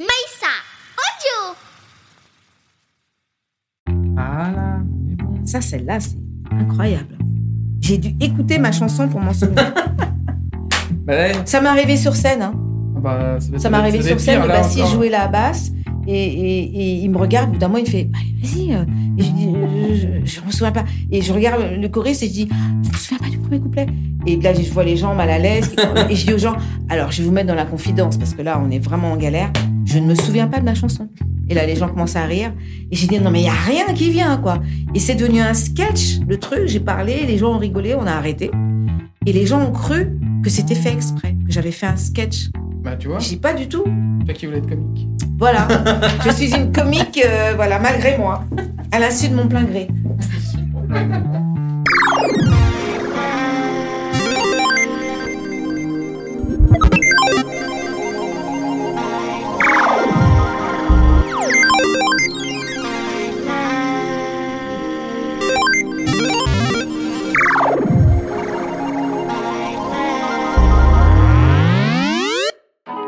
Maïssa, audio Voilà. Ça, celle-là, c'est incroyable. J'ai dû écouter ma chanson pour m'en souvenir. Bah, ouais. ça m'est arrivé sur scène. Hein. Bah, ça, Ça m'est arrivé sur scène. Le bassiste jouait la basse et, et- et il me regarde. Au bout d'un moment, il fait Allez, Vas-y. euh. Et je dis Je, je me souviens pas. Et je regarde le choriste et je dis Je me souviens pas du premier couplet. Et là, je vois les gens mal à l'aise. Et je dis aux gens Alors, je vais vous mettre dans la confidence parce que là, on est vraiment en galère. Je ne me souviens pas de ma chanson. Et là, les gens commencent à rire. Et j'ai dit Non, mais il y a rien qui vient, quoi. Et c'est devenu un sketch, le truc. J'ai parlé, les gens ont rigolé, on a arrêté. Et les gens ont cru que c'était fait exprès, que j'avais fait un sketch. Bah, tu vois, Je dis pas du tout. toi qui voulais être comique. Voilà, je suis une comique, euh, voilà, malgré moi, à l'insu de mon plein gré.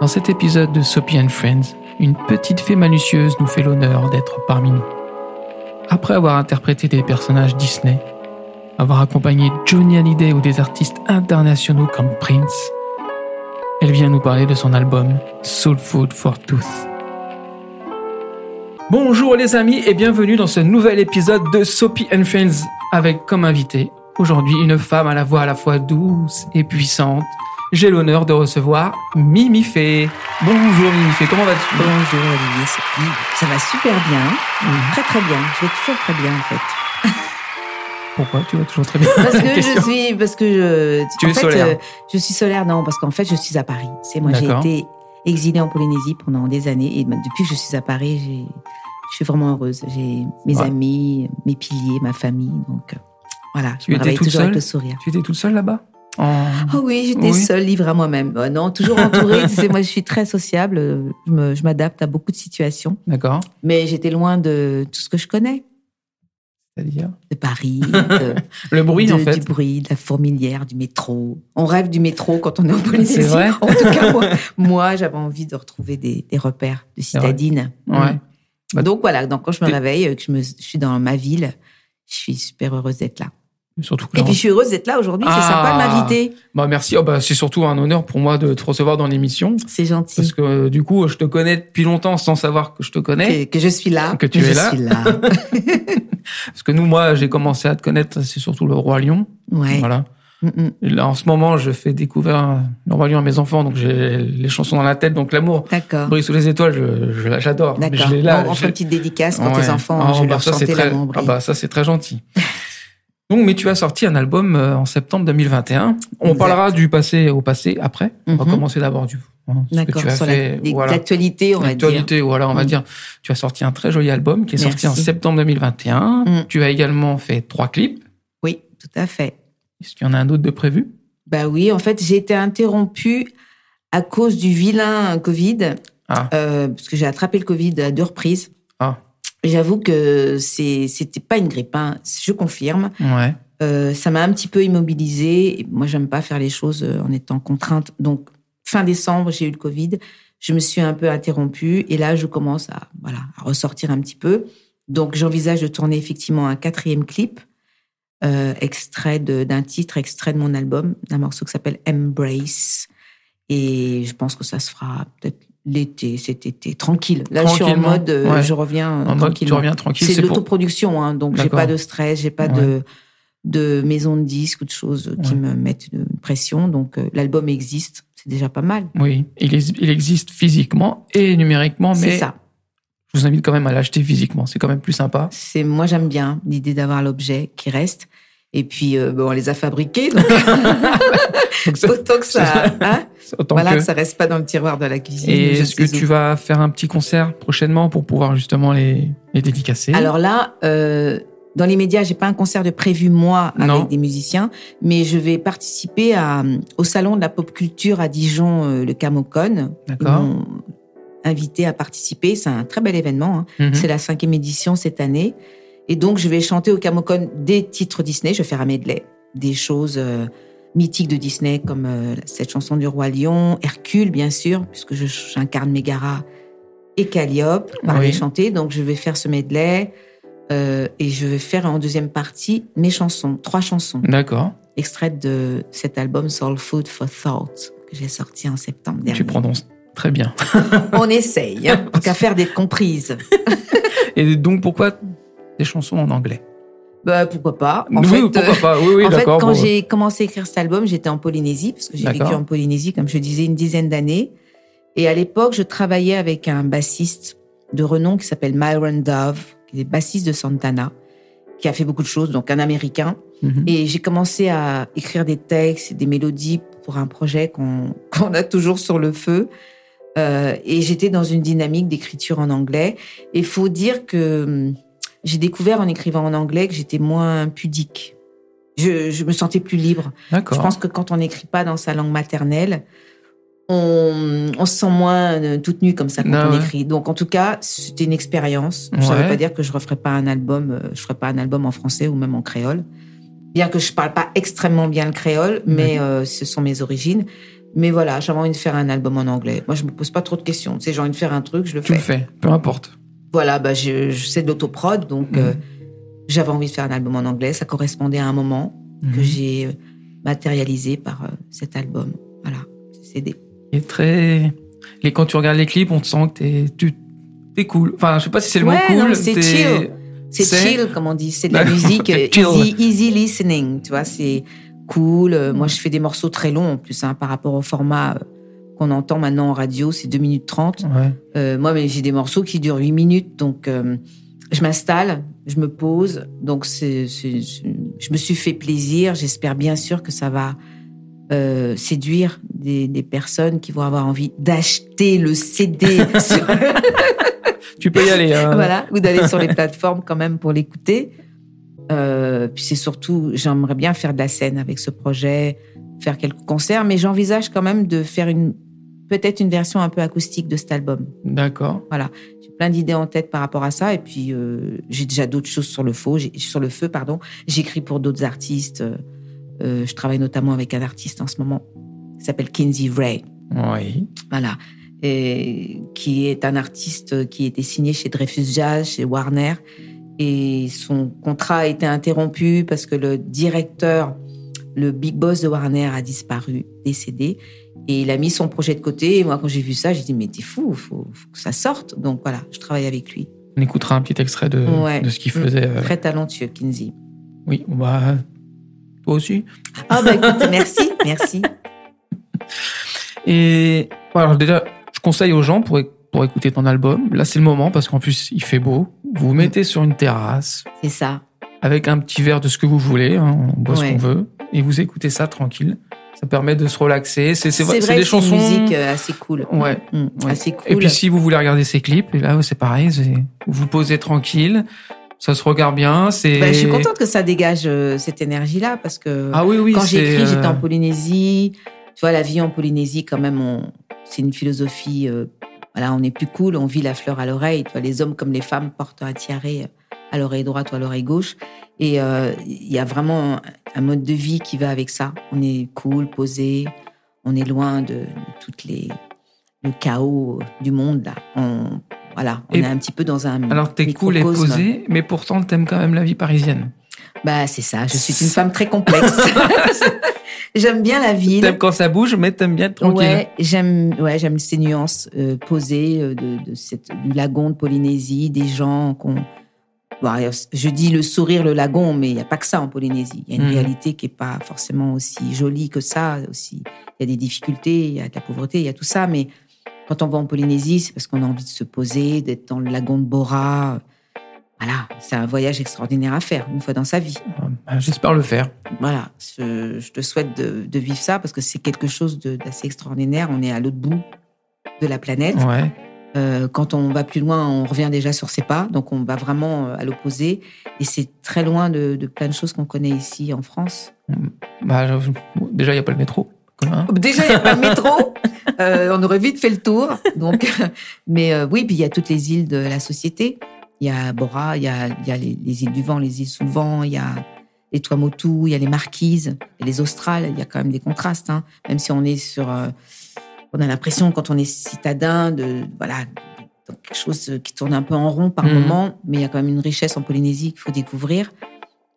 Dans cet épisode de Soapy and Friends, une petite fée malicieuse nous fait l'honneur d'être parmi nous. Après avoir interprété des personnages Disney, avoir accompagné Johnny Hallyday ou des artistes internationaux comme Prince, elle vient nous parler de son album Soul Food for Tooth. Bonjour les amis et bienvenue dans ce nouvel épisode de Soapy and Friends avec comme invité aujourd'hui une femme à la voix à la fois douce et puissante. J'ai l'honneur de recevoir Mimi Fée. Bonjour Mimi Fée, comment vas-tu? Bonjour Olivier, ça va super bien, très très bien, je vais toujours très bien en fait. Pourquoi? Tu vas toujours très bien? Parce que je suis, parce que je, Tu en es fait, solaire. euh, je suis solaire, non, parce qu'en fait je suis à Paris. C'est moi, j'ai été exilée en Polynésie pendant des années et ben, depuis que je suis à Paris, j'ai, je suis vraiment heureuse. J'ai mes Ouais. amis, mes piliers, ma famille, donc euh, voilà, je Tu me étais réveille toute toujours avec seule le sourire. Tu étais toute seule là-bas? Ah oui, j'étais Oui. seule, livrée à moi-même. Euh, non, toujours entourée. tu sais, moi, je suis très sociable. Je m'adapte à beaucoup de situations. D'accord. Mais j'étais loin de tout ce que je connais. C'est-à-dire? De Paris, de, Le bruit de- en fait. du bruit, de la fourmilière, du métro. On rêve du métro quand on est en Polynésie. C'est vrai En tout cas, moi, moi, j'avais envie de retrouver des, des repères de citadine. Ouais. Bah, Donc voilà, donc quand je me réveille, euh, que je, me, je suis dans ma ville, je suis super heureuse d'être là. Surtout que Et puis je suis heureuse d'être là aujourd'hui. C'est Ah. sympa de m'inviter. bah, merci. Oh, bah, c'est surtout un honneur pour moi de te recevoir dans l'émission. C'est gentil. Parce que euh, du coup, je te connais depuis longtemps sans savoir que je te connais. que, que je suis là. Que tu je es là. suis là. Parce que nous, moi, j'ai commencé à te connaître, c'est surtout le Roi Lion. Ouais. Voilà. Mm, mm. Là, en ce moment, je fais découvrir le Roi Lion à mes enfants, donc j'ai les chansons dans la tête, donc l'amour D'accord. brille sous les étoiles, je, je- j'adore. D'accord. je l'ai là. on, je- fait une petite dédicace pour Ouais. tes enfants. Ah, je bah, leur ça, c'est très... ah bah, ça, c'est très gentil. Donc, mais tu as sorti un album euh, en septembre 2021. On Exact. parlera du passé au passé après. On va Mhm. commencer d'abord du hein, D'accord. tu as Sur fait. la- les- voilà. l'actualité, on va dire. L'actualité, voilà, on va dire. Tu as sorti un très joli album qui est sorti en septembre 2021. Mm. Tu as également fait trois clips. Oui, tout à fait. Est-ce qu'il y en a un autre de prévu? Bah oui, en fait, j'ai été interrompue à cause du vilain Covid, Ah. euh, parce que j'ai attrapé le Covid à deux reprises. Ah. J'avoue que c'était pas une grippe, hein, je confirme. Ouais. Euh, ça m'a un petit peu immobilisée. Moi, j'aime pas faire les choses euh, en étant contrainte. Donc, fin décembre, j'ai eu le Covid. Je me suis un peu interrompue. Et là, je commence à, voilà, à ressortir un petit peu. Donc, j'envisage de tourner effectivement un quatrième clip, euh, extrait d'un titre, extrait de mon album, d'un morceau qui s'appelle Embrace. Et je pense que ça se fera peut-être l'été, cet été, tranquille. Là, je suis en mode, euh, ouais. je reviens euh, En mode, tu reviens tranquille. C'est de pour- l'autoproduction, hein, donc j'ai pas de stress, j'ai pas Ouais. de de maison de disques ou de choses qui Ouais. me mettent une pression. Donc euh, l'album existe, c'est déjà pas mal. Oui, il, est- il existe physiquement et numériquement, C'est mais ça. je vous invite quand même à l'acheter physiquement. C'est quand même plus sympa. C'est moi j'aime bien l'idée d'avoir l'objet qui reste. Et puis euh, bon, on les a fabriqués, donc autant que ça, hein, autant voilà que- que ça reste pas dans le tiroir de la cuisine. Et est-ce que tu vas faire un petit concert prochainement pour pouvoir justement les, les dédicacer? Alors là, euh, dans les médias, j'ai pas un concert de prévu moi avec Non. des musiciens, mais je vais participer à, au salon de la pop culture à Dijon, euh, le Camocon. D'accord. invité à participer. C'est un très bel événement. hein. Mhm. C'est la cinquième édition cette année. Et donc, je vais chanter au Camocon des titres Disney. Je vais faire un medley. Des choses euh, mythiques de Disney, comme euh, cette chanson du Roi Lion, Hercule, bien sûr, puisque j'incarne Megara et Calliope, parler Oui. chanter. Donc je vais faire ce medley euh, et je vais faire en deuxième partie mes chansons, trois chansons, D'accord. extraites de cet album Soul Food for Thought que j'ai sorti en septembre dernier. Tu prononces très bien. On essaye, hein, qu'à faire des comprises. Et donc, pourquoi des chansons en anglais Bah, pourquoi pas En Oui, fait, pourquoi euh, pas Oui, oui, en fait, quand bon. j'ai commencé à écrire cet album, j'étais en Polynésie, parce que j'ai vécu en Polynésie, comme je disais, une dizaine d'années. Et à l'époque, je travaillais avec un bassiste de renom qui s'appelle Myron Dove, qui est bassiste de Santana, qui a fait beaucoup de choses, donc un Américain. Mhm. Et j'ai commencé à écrire des textes et des mélodies pour un projet qu'on a toujours sur le feu. Euh, et j'étais dans une dynamique d'écriture en anglais. Et il faut dire que hum, j'ai découvert en écrivant en anglais que j'étais moins pudique. Je, je me sentais plus libre. Je pense que quand on n'écrit pas dans sa langue maternelle, on, on se sent moins euh, toute nue comme ça quand on ouais. écrit. Donc en tout cas, c'était une expérience. Ça ne Ouais. veut pas dire que je referai pas un album, euh, je ferai pas un album en français ou même en créole. Bien que je parle pas extrêmement bien le créole, mais euh, ce sont mes origines. Mais voilà, j'avais envie de faire un album en anglais. Moi, je me pose pas trop de questions. Tu sais, j'ai envie de faire un truc, je le Tu fais. le fais, peu importe. Voilà, bah, je, je sais de l'autoprod, donc Mhm. euh, j'avais envie de faire un album en anglais. Ça correspondait à un moment que Mhm. j'ai euh, matérialisé par euh, cet album. Voilà, CD. Est très. Et quand tu regardes les clips, on te sent que t'es, tu, t'es cool. Enfin, je sais pas si c'est le Ouais, mot cool. c'est chill. C'est C'est- chill, comme on dit. C'est de la musique easy, easy listening. Tu vois, c'est cool. Moi, je fais des morceaux très longs en plus hein, par rapport au format qu'on entend maintenant en radio. C'est 2 minutes 30. Ouais. Euh, moi, j'ai des morceaux qui durent 8 minutes, donc euh, je m'installe, je me pose. Donc, c'est- je me suis fait plaisir. J'espère bien sûr que ça va euh, séduire des, des personnes qui vont avoir envie d'acheter le CD. sur- Tu peux y aller. hein. voilà, ou d'aller sur les plateformes quand même pour l'écouter. Euh, puis c'est surtout, j'aimerais bien faire de la scène avec ce projet, faire quelques concerts, mais j'envisage quand même de faire une peut-être une version un peu acoustique de cet album. D'accord. J'ai plein d'idées en tête par rapport à ça. Et puis, euh, j'ai déjà d'autres choses sur le feu. J'ai- Sur le feu, pardon. J'écris pour d'autres artistes. Euh, euh, je travaille notamment avec un artiste en ce moment qui s'appelle Kinsey Ray. Oui. Voilà. Et qui est un artiste qui était signé chez Dreyfus Jazz, chez Warner. Et son contrat a été interrompu parce que le directeur, le big boss de Warner a disparu, décédé. Et il a mis son projet de côté. Et moi, quand j'ai vu ça, j'ai dit, mais t'es fou, faut, faut que ça sorte. Donc voilà, je travaille avec lui. On écoutera un petit extrait de, Ouais. de ce qu'il Mm. faisait. euh, Très talentueux, Kinsey. Oui, bah. Toi aussi. Ah bah écoute, merci, merci. Et voilà, alors déjà, je conseille aux gens pour, pour écouter ton album. Là, c'est le moment parce qu'en plus, il fait beau. Vous vous mettez sur une terrasse C'est ça. avec un petit verre de ce que vous voulez. hein, on boit ce qu'on veut. Et vous écoutez ça tranquille. Ça permet de se relaxer. C'est c'est- des que c'est une chansons. musique euh, assez cool. Ouais. Mm, Ouais. Assez cool. Et puis si vous voulez regarder ces clips, et là c'est pareil, vous vous posez tranquille, ça se regarde bien. C'est. Bah, je suis contente que ça dégage euh, cette énergie-là parce que Ah oui oui. quand écrit, j'étais euh, en Polynésie. Tu vois, la vie en Polynésie, quand même, on- c'est une philosophie. euh, voilà, on est plus cool, on vit la fleur à l'oreille. Tu vois, les hommes comme les femmes portent un tiare à l'oreille droite ou à l'oreille gauche. Et euh, il y a vraiment un mode de vie qui va avec ça. On est cool, posé. On est loin de, de toutes les le chaos du monde là. On, voilà, on Et- est un petit peu dans un Alors t'es cool et posé, mais pourtant t'aimes quand même la vie parisienne. Bah, c'est ça. Je suis une femme très complexe. j'aime bien la ville. T'aimes quand ça bouge, mais t'aimes bien être tranquille. Ouais, j'aime, ouais, j'aime ces nuances euh, posées euh, de, de cette, du lagon de Polynésie, des gens qu'on. Je dis le sourire, le lagon, mais il n'y a pas que ça en Polynésie. Il y a une Mhm. réalité qui est pas forcément aussi jolie que ça. Aussi, il y a des difficultés, il y a de la pauvreté, il y a tout ça. Mais quand on va en Polynésie, c'est parce qu'on a envie de se poser, d'être dans le lagon de Bora. Voilà, c'est un voyage extraordinaire à faire une fois dans sa vie. Bah, J'espère le faire. Voilà, je, je te souhaite de, de vivre ça parce que c'est quelque chose d'assez extraordinaire. On est à l'autre bout de la planète. Ouais. Euh, quand on va plus loin, on revient déjà sur ses pas, donc on va vraiment euh, à l'opposé. Et c'est très loin de, de plein de choses qu'on connaît ici en France. Bah, déjà il y a pas le métro. commun. Déjà, il n'y a pas de métro. Euh, on aurait vite fait le tour. Donc, mais euh, oui, puis il y a toutes les îles de la société. Il y a Bora, il y a, il y a les, les îles du vent, les îles sous le vent, il y a les Tuamotu, il y a les Marquises, les Australes. Il y a quand même des contrastes, hein. même si on est sur. On a l'impression quand on est citadin de voilà donc quelque chose qui tourne un peu en rond par Mhm. moment, mais il y a quand même une richesse en Polynésie qu'il faut découvrir.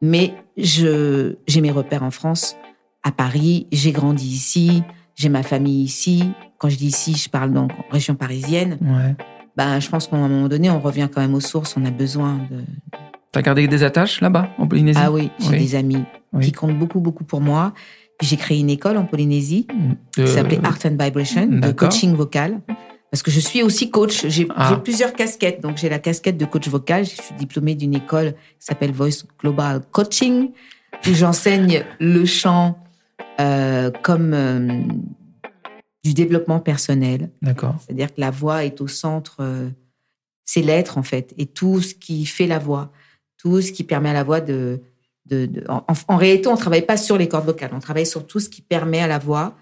Mais je j'ai mes repères en France, à Paris. J'ai grandi ici, j'ai ma famille ici. Quand je dis ici, je parle donc en région parisienne. Ouais. Ben, je pense qu'à un moment donné, on revient quand même aux sources. On a besoin de. T'as gardé des attaches là-bas, en Polynésie? Ah oui, j'ai Oui. des amis Oui. qui comptent beaucoup, beaucoup pour moi. J'ai créé une école en Polynésie De- qui s'appelait Art and Vibration, de Euh, coaching vocal. Parce que je suis aussi coach. J'ai Ah. j'ai plusieurs casquettes. Donc, j'ai la casquette de coach vocal. Je suis diplômée d'une école qui s'appelle Voice Global Coaching, où j'enseigne le chant euh, comme euh, du développement personnel. D'accord. C'est-à-dire que la voix est au centre, euh, c'est l'être en fait, et tout ce qui fait la voix, tout ce qui permet à la voix de... de, de- en, en réalité, on ne travaille pas sur les cordes vocales, on travaille sur tout ce qui permet à la voix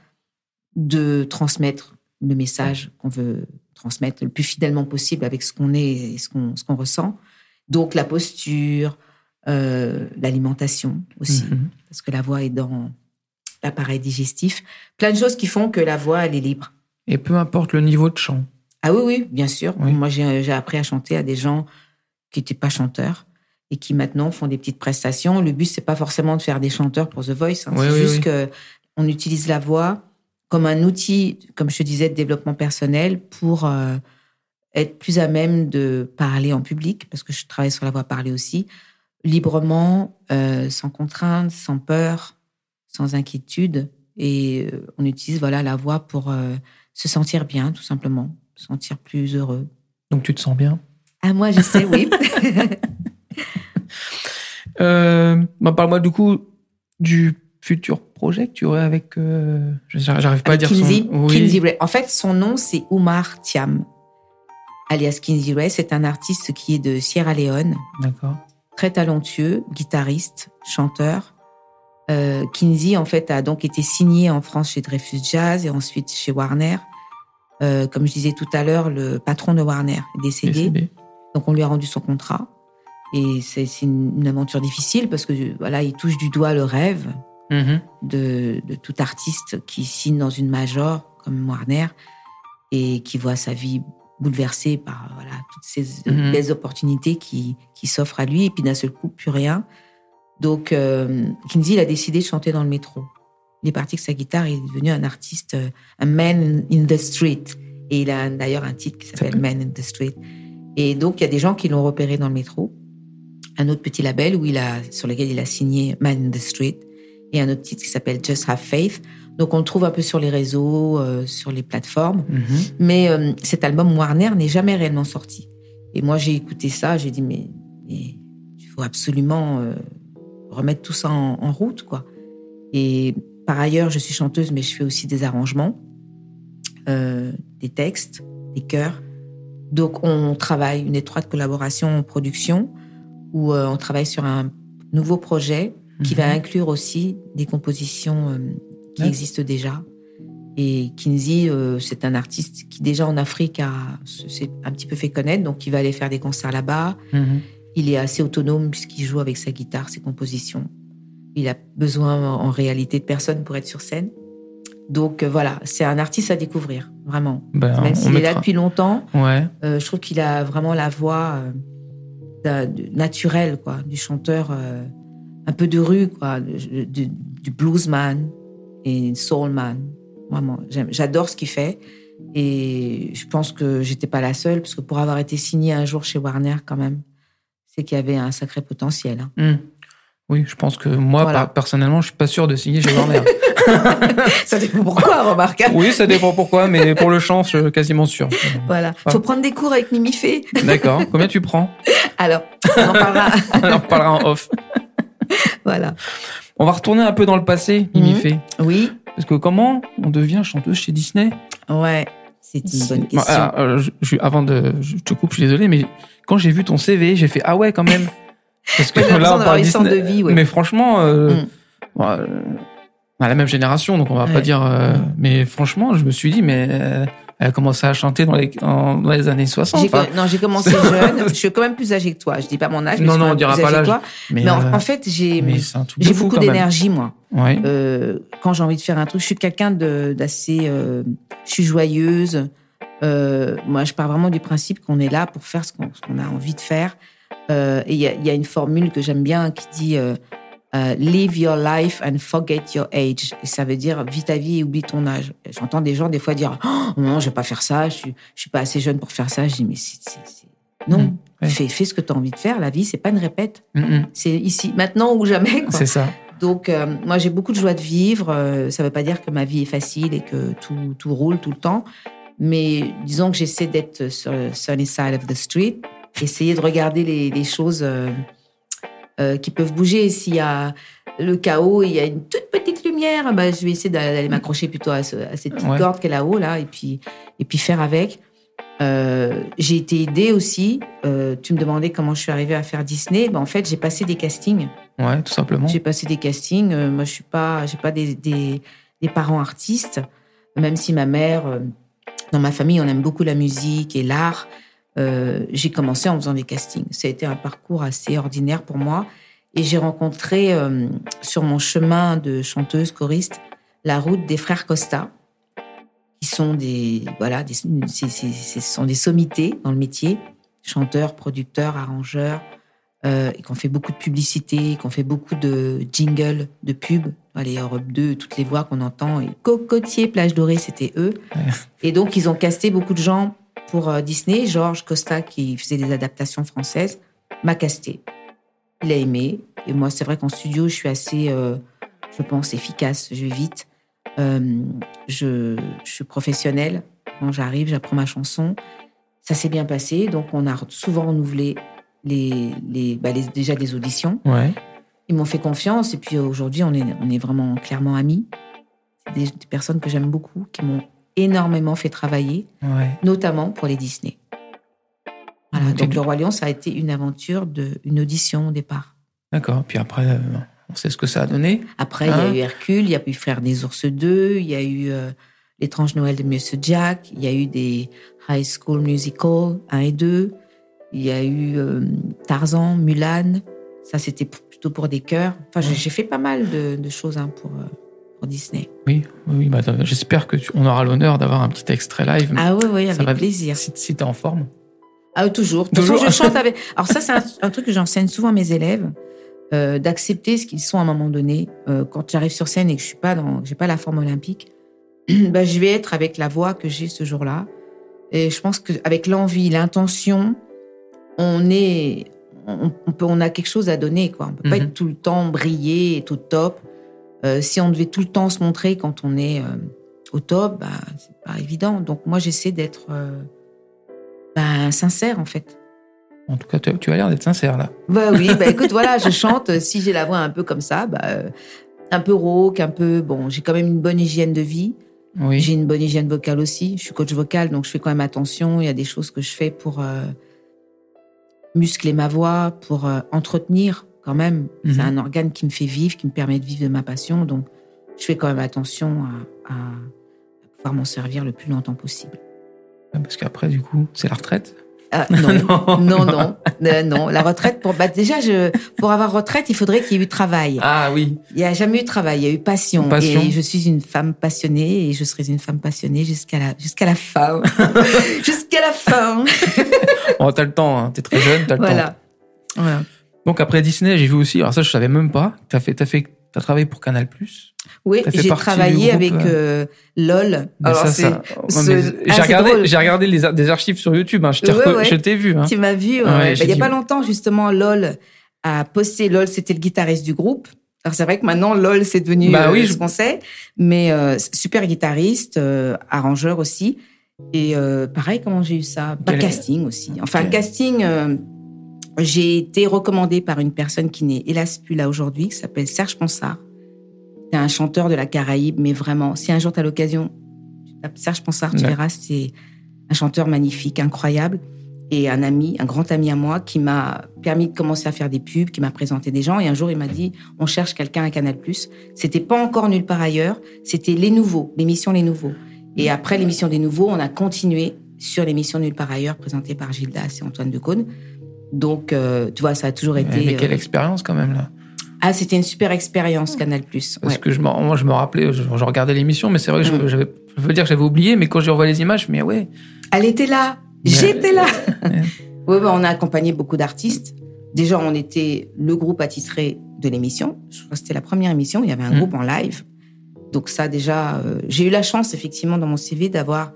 de transmettre le message qu'on veut transmettre le plus fidèlement possible avec ce qu'on est et ce qu'on ressent. Donc la posture, euh, l'alimentation aussi, Mhm. parce que la voix est dans l'appareil digestif. Plein de choses qui font que la voix, elle est libre. Et peu importe le niveau de chant. Ah oui, oui, bien sûr. Oui. Moi, j'ai j'ai appris à chanter à des gens qui n'étaient pas chanteurs et qui maintenant font des petites prestations. Le but, c'est pas forcément de faire des chanteurs pour The Voice. hein. Oui, c'est oui, juste oui. que on utilise la voix comme un outil, comme je te disais, de développement personnel pour euh, être plus à même de parler en public, parce que je travaille sur la voix parlée aussi, librement, euh, sans contrainte, sans peur, sans inquiétude. Et euh, on utilise voilà la voix pour euh, se sentir bien, tout simplement, se sentir plus heureux. Donc tu te sens bien? Ah, moi, je sais, oui. euh, bah, Parle-moi du coup du futur projet que tu aurais avec... euh, J'arrive pas à dire Kinsey, son... Oui. Kinsey Ray. En fait, son nom, c'est Oumar Thiam, alias Kinsey Ray. C'est un artiste qui est de Sierra Leone, D'accord. très talentueux, guitariste, chanteur. Euh, Kinsey, en fait, a donc été signé en France chez Dreyfus Jazz et ensuite chez Warner. Euh, comme je disais tout à l'heure, le patron de Warner est décédé. Décédé. Donc on lui a rendu son contrat. Et c'est une, aventure difficile parce que voilà, il touche du doigt le rêve Mhm. de, de tout artiste qui signe dans une major comme Warner et qui voit sa vie bouleversée par voilà toutes ces Mhm. belles opportunités qui, qui s'offrent à lui et puis d'un seul coup plus rien. Donc euh, Kinsey il a décidé de chanter dans le métro. Il est parti avec sa guitare et il est devenu un artiste, euh, un man in the street. Et il a d'ailleurs un titre qui s'appelle Man in the Street. Et donc il y a des gens qui l'ont repéré dans le métro. Un autre petit label où il a, sur lequel il a signé Man in the Street et un autre titre qui s'appelle Just Have Faith. Donc on le trouve un peu sur les réseaux, euh, sur les plateformes. Mhm. Mais euh, cet album Warner n'est jamais réellement sorti. Et moi j'ai écouté ça, j'ai dit mais il faut absolument euh, remettre tout ça en, en route quoi. Et par ailleurs je suis chanteuse mais je fais aussi des arrangements, euh, des textes, des chœurs. Donc on travaille une étroite collaboration en production où euh, on travaille sur un nouveau projet qui va Mhm. inclure aussi des compositions euh, qui Ouais. existent déjà. Et Kinsey, euh, c'est un artiste qui déjà en Afrique a s'est un petit peu fait connaître, donc il va aller faire des concerts là-bas. Mhm. Il est assez autonome puisqu'il joue avec sa guitare, ses compositions. Il a besoin en réalité de personne pour être sur scène. Donc euh, voilà, c'est un artiste à découvrir, vraiment. Ben, Même s'il est là depuis longtemps, Ouais. euh, je trouve qu'il a vraiment la voix euh, naturelle, quoi, du chanteur euh, un peu de rue, quoi, du bluesman et soulman. Vraiment, j'adore ce qu'il fait. Et je pense que j'étais pas la seule, parce que pour avoir été signée un jour chez Warner, quand même, c'est qu'il y avait un sacré potentiel. hein. Mhm. Oui, je pense que moi, Voilà. par- personnellement, je suis pas sûr de signer chez Warner. Ça dépend pourquoi, remarque. oui, ça dépend pourquoi, mais pour le chant, je suis quasiment sûr. Voilà. Faut prendre des cours avec Mimi Fé. D'accord. Combien tu prends Alors, on en parlera. On en reparlera en off. voilà. On va retourner un peu dans le passé, Mimi Mhm. Fé. Oui. Parce que comment on devient chanteuse chez Disney? Ouais. C'est une bonne question. Je- je- avant de, je te coupe, je suis désolé, mais quand j'ai vu ton CV, j'ai fait ah ouais quand même. Parce que Ouais, l'impression on parle eu 100 Disney. de vie, ouais. Mais franchement, euh, Mm. bon, euh, à la même génération, donc on va pas dire. euh, mais franchement, je me suis dit, mais euh, elle a commencé à chanter dans les, en- dans les années 60. J'ai enfin, co- non, j'ai commencé jeune. Je suis quand même plus âgée que toi. Je dis pas mon âge, mais Non, je suis non, on dira pas l'âge. mais, Mais en, en fait, j'ai fou beaucoup d'énergie, moi. Ouais. Quand j'ai envie de faire un truc, je suis quelqu'un d'assez. je suis joyeuse. Moi, je pars vraiment du principe qu'on est là pour faire ce qu'on ce qu'on a envie de faire. Euh, et il y, a- il y a une formule que j'aime bien qui dit euh, euh, Live your life and forget your age. Et ça veut dire vis ta vie et oublie ton âge. J'entends des gens des fois dire oh, non, je vais pas faire ça, je suis, je suis pas assez jeune pour faire ça. Je dis mais c'est, non, Mm, ouais. fais, fais ce que tu as envie de faire. La vie, c'est pas une répète. Mm, mm. C'est ici, maintenant ou jamais. quoi. C'est ça. Donc, moi, j'ai beaucoup de joie de vivre. Ça ne veut pas dire que ma vie est facile et que tout, tout roule tout le temps. Mais disons que j'essaie d'être sur le sunny side of the street, essayer de regarder les, les choses euh, euh, qui peuvent bouger. S'il y a le chaos il y a une toute petite lumière, bah, je vais essayer d'aller m'accrocher plutôt à, ce- à cette petite Ouais. corde qui est là-haut, là, et puis, et puis faire avec. Euh, j'ai été aidée aussi. Tu me demandais comment je suis arrivée à faire Disney. Ben, en fait, j'ai passé des castings. Ouais, tout simplement. J'ai passé des castings. Moi, je suis pas, j'ai pas des, des, des parents artistes, même si ma mère, dans ma famille, on aime beaucoup la musique et l'art. Euh, j'ai commencé en faisant des castings. Ça a été un parcours assez ordinaire pour moi. Et j'ai rencontré euh, sur mon chemin de chanteuse choriste la route des frères Costa, qui sont des voilà, des, ce sont des sommités dans le métier, chanteurs, producteurs, arrangeurs, euh, et qu'on fait beaucoup de publicité, qu'on fait beaucoup de jingles, de pubs. Les Europe 2, toutes les voix qu'on entend. Et Cocotier, Plage Dorée, c'était eux. Ouais. Et donc, ils ont casté beaucoup de gens pour euh, Disney. Georges Costa, qui faisait des adaptations françaises, m'a casté. Il a aimé. Et moi, c'est vrai qu'en studio, je suis assez, euh, je pense, efficace. Je vais vite. Euh, je, je suis professionnelle. Quand j'arrive, j'apprends ma chanson. Ça s'est bien passé. Donc, on a souvent renouvelé les, les, bah, les- déjà des auditions. Ouais. Ils m'ont fait confiance et puis aujourd'hui, on est, on est vraiment clairement amis. Des personnes que j'aime beaucoup, qui m'ont énormément fait travailler, Ouais. notamment pour les Disney. Voilà, donc Le Roi Lion, ça a été une aventure, de, une audition au départ. D'accord. Puis après, euh, on sait ce que ça a donné. Après, il Hein y a eu Hercule, il y a eu Frères des Ours 2, il y a eu euh, L'étrange Noël de Monsieur Jack, il y a eu des High School Musical 1 et 2, il y a eu euh, Tarzan, Mulan, ça c'était plutôt pour des chœurs. Enfin, j'ai- j'ai fait pas mal de, de choses hein, pour, pour Disney. Oui, oui, bah, j'espère que tu- on aura l'honneur d'avoir un petit extrait live. Ah oui, oui, Ça avec va- plaisir. Si, si t'es en forme. Ah, toujours. De Toujours. façon, je chante avec. Alors, ça, c'est un, un truc que j'enseigne souvent à mes élèves, euh, d'accepter ce qu'ils sont à un moment donné. Euh, quand j'arrive sur scène et que je suis pas dans, j'ai pas la forme olympique, bah, je vais être avec la voix que j'ai ce jour-là. Et je pense qu'avec l'envie, l'intention, on est, on, on peut, on a quelque chose à donner, quoi. On peut pas Mhm. être tout le temps briller et tout top. Euh, si on devait tout le temps se montrer quand on est euh, au top, bah, c'est pas évident. Donc, moi, j'essaie d'être, euh, bah, sincère, en fait. En tout cas, tu, as l'air d'être sincère là. Bah oui, bah écoute, voilà, je chante. Si j'ai la voix un peu comme ça, bah, un peu rauque, un peu. Bon, j'ai quand même une bonne hygiène de vie. Oui. J'ai une bonne hygiène vocale aussi. Je suis coach vocal, donc je fais quand même attention. Il y a des choses que je fais pour muscler ma voix, pour entretenir quand même. Mhm. C'est un organe qui me fait vivre, qui me permet de vivre de ma passion. Donc, je fais quand même attention à, pouvoir m'en servir le plus longtemps possible. Parce qu'après, du coup, c'est la retraite? Ah, non, non, non, Euh, non. La retraite, pour, bah, déjà, je, pour avoir retraite, il faudrait qu'il y ait eu travail. Ah oui. Il n'y a jamais eu de travail, il y a eu passion. Passion. Et je suis une femme passionnée et je serai une femme passionnée jusqu'à la, jusqu'à la fin. jusqu'à la fin. Oh, t'as le temps, hein. t'es très jeune, t'as le temps. voilà. Donc après Disney, j'ai vu aussi, alors ça je savais même pas, t'as fait, fait, t'as travaillé pour Canal+. Oui, j'ai travaillé avec euh, euh, LOL. Alors, c'est- ce- mais ah, j'ai regardé, j'ai regardé les, des archives sur YouTube. Hein. Je t'ai Ouais, ouais. vu. Hein. Tu m'as vu. ouais. Bah, il n'y a dit- pas longtemps, justement, LOL a posté. LOL, c'était le guitariste du groupe. Alors, c'est vrai que maintenant, LOL, c'est devenu Bah euh, oui, ce je- qu'on sait. Mais euh, super guitariste, euh, arrangeur aussi. Et euh, pareil, comment j'ai eu ça? Pas Quel- casting aussi. Enfin, casting, euh, j'ai été recommandée par une personne qui n'est hélas plus là aujourd'hui, qui s'appelle Serge Ponsard. C'est un chanteur de la Caraïbe, mais vraiment, si un jour tu as l'occasion, tu tapes Serge Ponsard, tu verras, c'est un chanteur magnifique, incroyable. Et un ami, un grand ami à moi, qui m'a permis de commencer à faire des pubs, qui m'a présenté des gens. Et un jour, il m'a dit, on cherche quelqu'un à Canal+. C'était pas encore nulle part ailleurs. C'était Les Nouveaux, l'émission Les Nouveaux. Et après l'émission des Nouveaux, on a continué sur l'émission Nulle part ailleurs, présentée par Gildas et Antoine Decaune. Donc, euh, tu vois, ça a toujours été. Mais quelle euh, expérience quand même là. Ah, c'était une super expérience, Canal+. Parce Ouais. que je moi je me rappelais, je, je regardais l'émission, mais c'est vrai que je- Mm. Je veux dire que j'avais oublié, mais quand je revois les images, mais ouais. Elle était là. J'étais là. Oui, bah, on a accompagné beaucoup d'artistes. Déjà, on était le groupe attitré de l'émission. Je crois que c'était la première émission. Il y avait un Mhm. groupe en live. Donc ça, déjà, euh, j'ai eu la chance, effectivement, dans mon CV, d'avoir...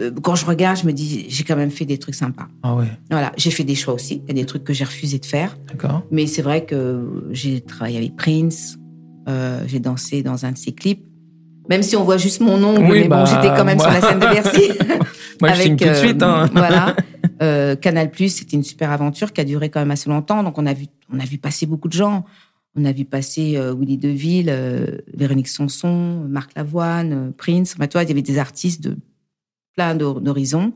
euh, quand je regarde, je me dis, j'ai quand même fait des trucs sympas. Ah ouais, Voilà, j'ai fait des choix aussi. Il y a des trucs que j'ai refusé de faire. d'accord. Mais c'est vrai que j'ai travaillé avec Prince. euh, j'ai dansé dans un de ses clips. Même si on voit juste mon nom, Oui, mais bah, bon, j'étais quand même moi- sur la scène de Bercy. Moi, je signe tout de euh, suite. Hein. Voilà. Euh, Canal Plus, c'était une super aventure qui a duré quand même assez longtemps. Donc on a vu, on a vu passer beaucoup de gens. On a vu passer euh, Willy DeVille, Véronique Sanson, Marc Lavoine, Prince. Enfin, tu vois, il y avait des artistes de plein d'hor- d'horizons.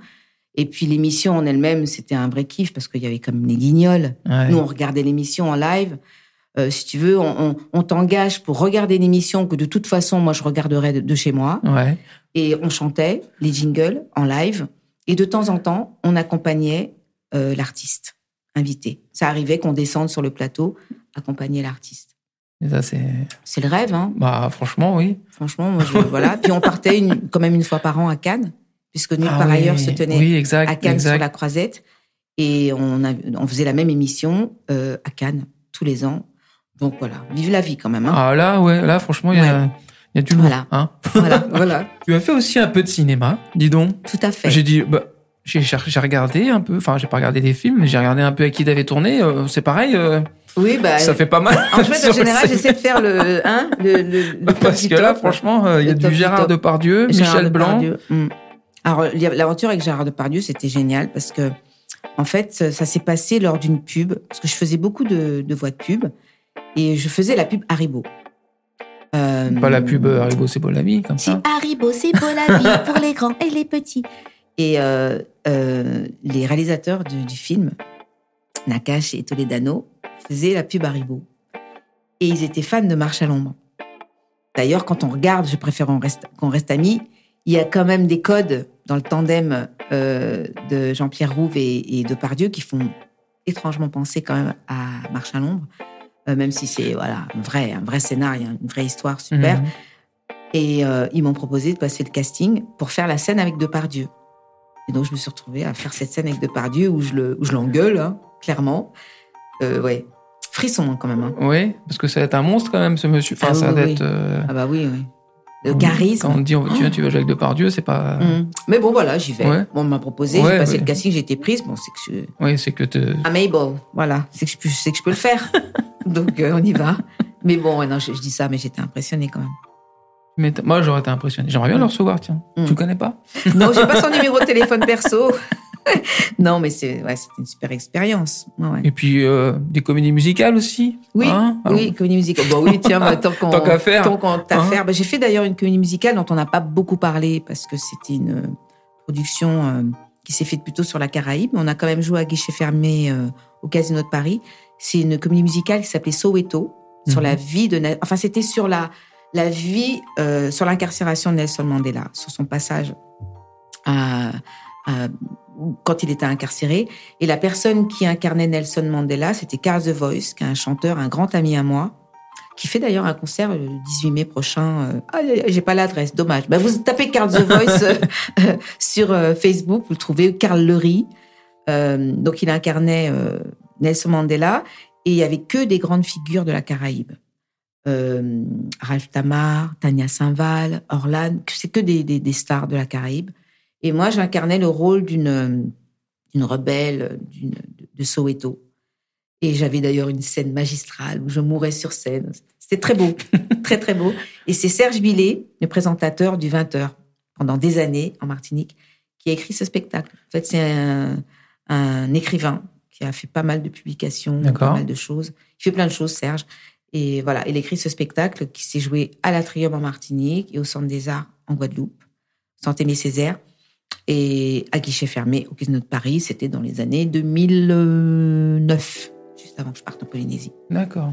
Et puis l'émission en elle-même, c'était un vrai kiff parce qu'il y avait comme les guignols. Ouais. Nous, on regardait l'émission en live. Euh, si tu veux, on, on- on t'engage pour regarder l'émission que de toute façon, moi, je regarderais de- de chez moi Ouais. et on chantait les jingles en live. Et de temps en temps, on accompagnait euh, l'artiste invité. Ça arrivait qu'on descende sur le plateau, accompagner l'artiste. C'est. C'est le rêve, hein. Bah, franchement, oui. Franchement, moi, je, voilà. Puis on partait une, quand même une fois par an à Cannes, puisque nous, Ah par oui, ailleurs, se tenait Oui, exact. à Cannes exact. sur la Croisette. Et on, a, on faisait la même émission euh, à Cannes tous les ans. Donc voilà, vive la vie quand même. Hein. Ah là, ouais, là, franchement, il y a, il y a du. Voilà. Hein. Voilà, voilà, Tu as fait aussi un peu de cinéma, dis donc. tout à fait. J'ai dit, bah, j'ai regardé un peu, enfin, j'ai pas regardé des films, mais j'ai regardé un peu à qui t'avais tourné. euh, c'est pareil, euh, Oui, bah, ça fait pas mal. en fait, en général, j'essaie de faire le, hein, le, le, le top Parce que là, top. franchement, euh, il y a du Gérard. Depardieu, Gérard Michel Blanc. Alors, l'aventure avec Gérard Depardieu, c'était génial parce que, en fait, ça s'est passé lors d'une pub, parce que je faisais beaucoup de, de voix de pub, et je faisais la pub Haribo. Euh, Pas la pub Haribo, c'est beau la vie, comme ça. Haribo, c'est beau la vie pour les grands et les petits. Et euh, euh, les réalisateurs du, du film, Nakash et Toledano, faisaient la pub Haribo. Et ils étaient fans de Marche à l'ombre. D'ailleurs, quand on regarde, je préfère qu'on reste, qu'on reste amis, il y a quand même des codes dans le tandem euh, de Jean-Pierre Rouve et, et Depardieu qui font étrangement penser quand même à Marche à l'ombre, euh, même si c'est voilà, un, vrai, un vrai scénario, une vraie histoire super. Mhm. Et euh, ils m'ont proposé de passer le casting pour faire la scène avec Depardieu. Et donc, je me suis retrouvée à faire cette scène avec Depardieu où je le- où je l'engueule, hein, clairement. Euh, ouais. Frisson, hein, quand même. hein. Oui, parce que ça va être un monstre quand même, ce monsieur. Enfin, Ah ça oui, va oui. être. Ah bah oui, oui. Le Quand charisme. on dit, on- tu, viens, tu vas jouer avec Depardieu, c'est pas. Mm. Mais bon, voilà, j'y vais. Ouais. Bon, on m'a proposé, Ouais, j'ai passé ouais. le casting, j'ai été prise. Bon, c'est que je... Oui, c'est que. I'm able. Voilà, c'est que je, c'est que je peux le faire. donc, euh, on y va. Mais bon, non, je, je dis ça, mais j'étais impressionnée quand même. Mais moi, j'aurais été impressionné. J'aimerais bien le recevoir, tiens. Mm. Tu le connais pas? Non, j'ai pas son numéro de téléphone perso. non, mais c'est ouais, c'était une super expérience. Ouais. Et puis, euh, des comédies musicales aussi Oui, hein? Alors, oui, comédie musicale. Bon, oui, tiens, bah, tant qu'on qu'à faire. tant qu'on t'a Hein? Bah, j'ai fait d'ailleurs une comédie musicale dont on n'a pas beaucoup parlé parce que c'était une euh, production euh, qui s'est faite plutôt sur la Caraïbe. On a quand même joué à guichet fermé euh, au Casino de Paris. C'est une comédie musicale qui s'appelait Soweto sur Mhm. la vie de. Enfin, c'était sur la la vie, sur l'incarcération de Nelson Mandela, sur son passage à, à- quand il était incarcéré. Et la personne qui incarnait Nelson Mandela, c'était Carl The Voice, qui est un chanteur, un grand ami à moi, qui fait d'ailleurs un concert le 18 mai prochain. Ah, j'ai pas l'adresse, dommage. Ben, vous tapez Carl The Voice euh, sur euh, Facebook, vous le trouvez, Carl Lery. Euh, donc il incarnait Nelson Mandela et il y avait que des grandes figures de la Caraïbe. Ralph Tamar, Tania Saint-Val, Orlan, c'est que des, des stars de la Caraïbe. Et moi, j'incarnais le rôle d'une d'une rebelle d'une, de, de Soweto. Et j'avais d'ailleurs une scène magistrale où je mourais sur scène. C'était très beau, très très beau. Et c'est Serge Billet, le présentateur du 20h, pendant des années en Martinique, qui a écrit ce spectacle. En fait, c'est un, un écrivain qui a fait pas mal de publications, D'accord. pas mal de choses. Il fait plein de choses, Serge. Et voilà, il écrit ce spectacle qui s'est joué à l'Atrium en Martinique et au Centre des Arts en Guadeloupe, Centre Aimé Césaire, et à guichet fermé au Casino de Paris. C'était dans les années 2009, juste avant que je parte en Polynésie. D'accord.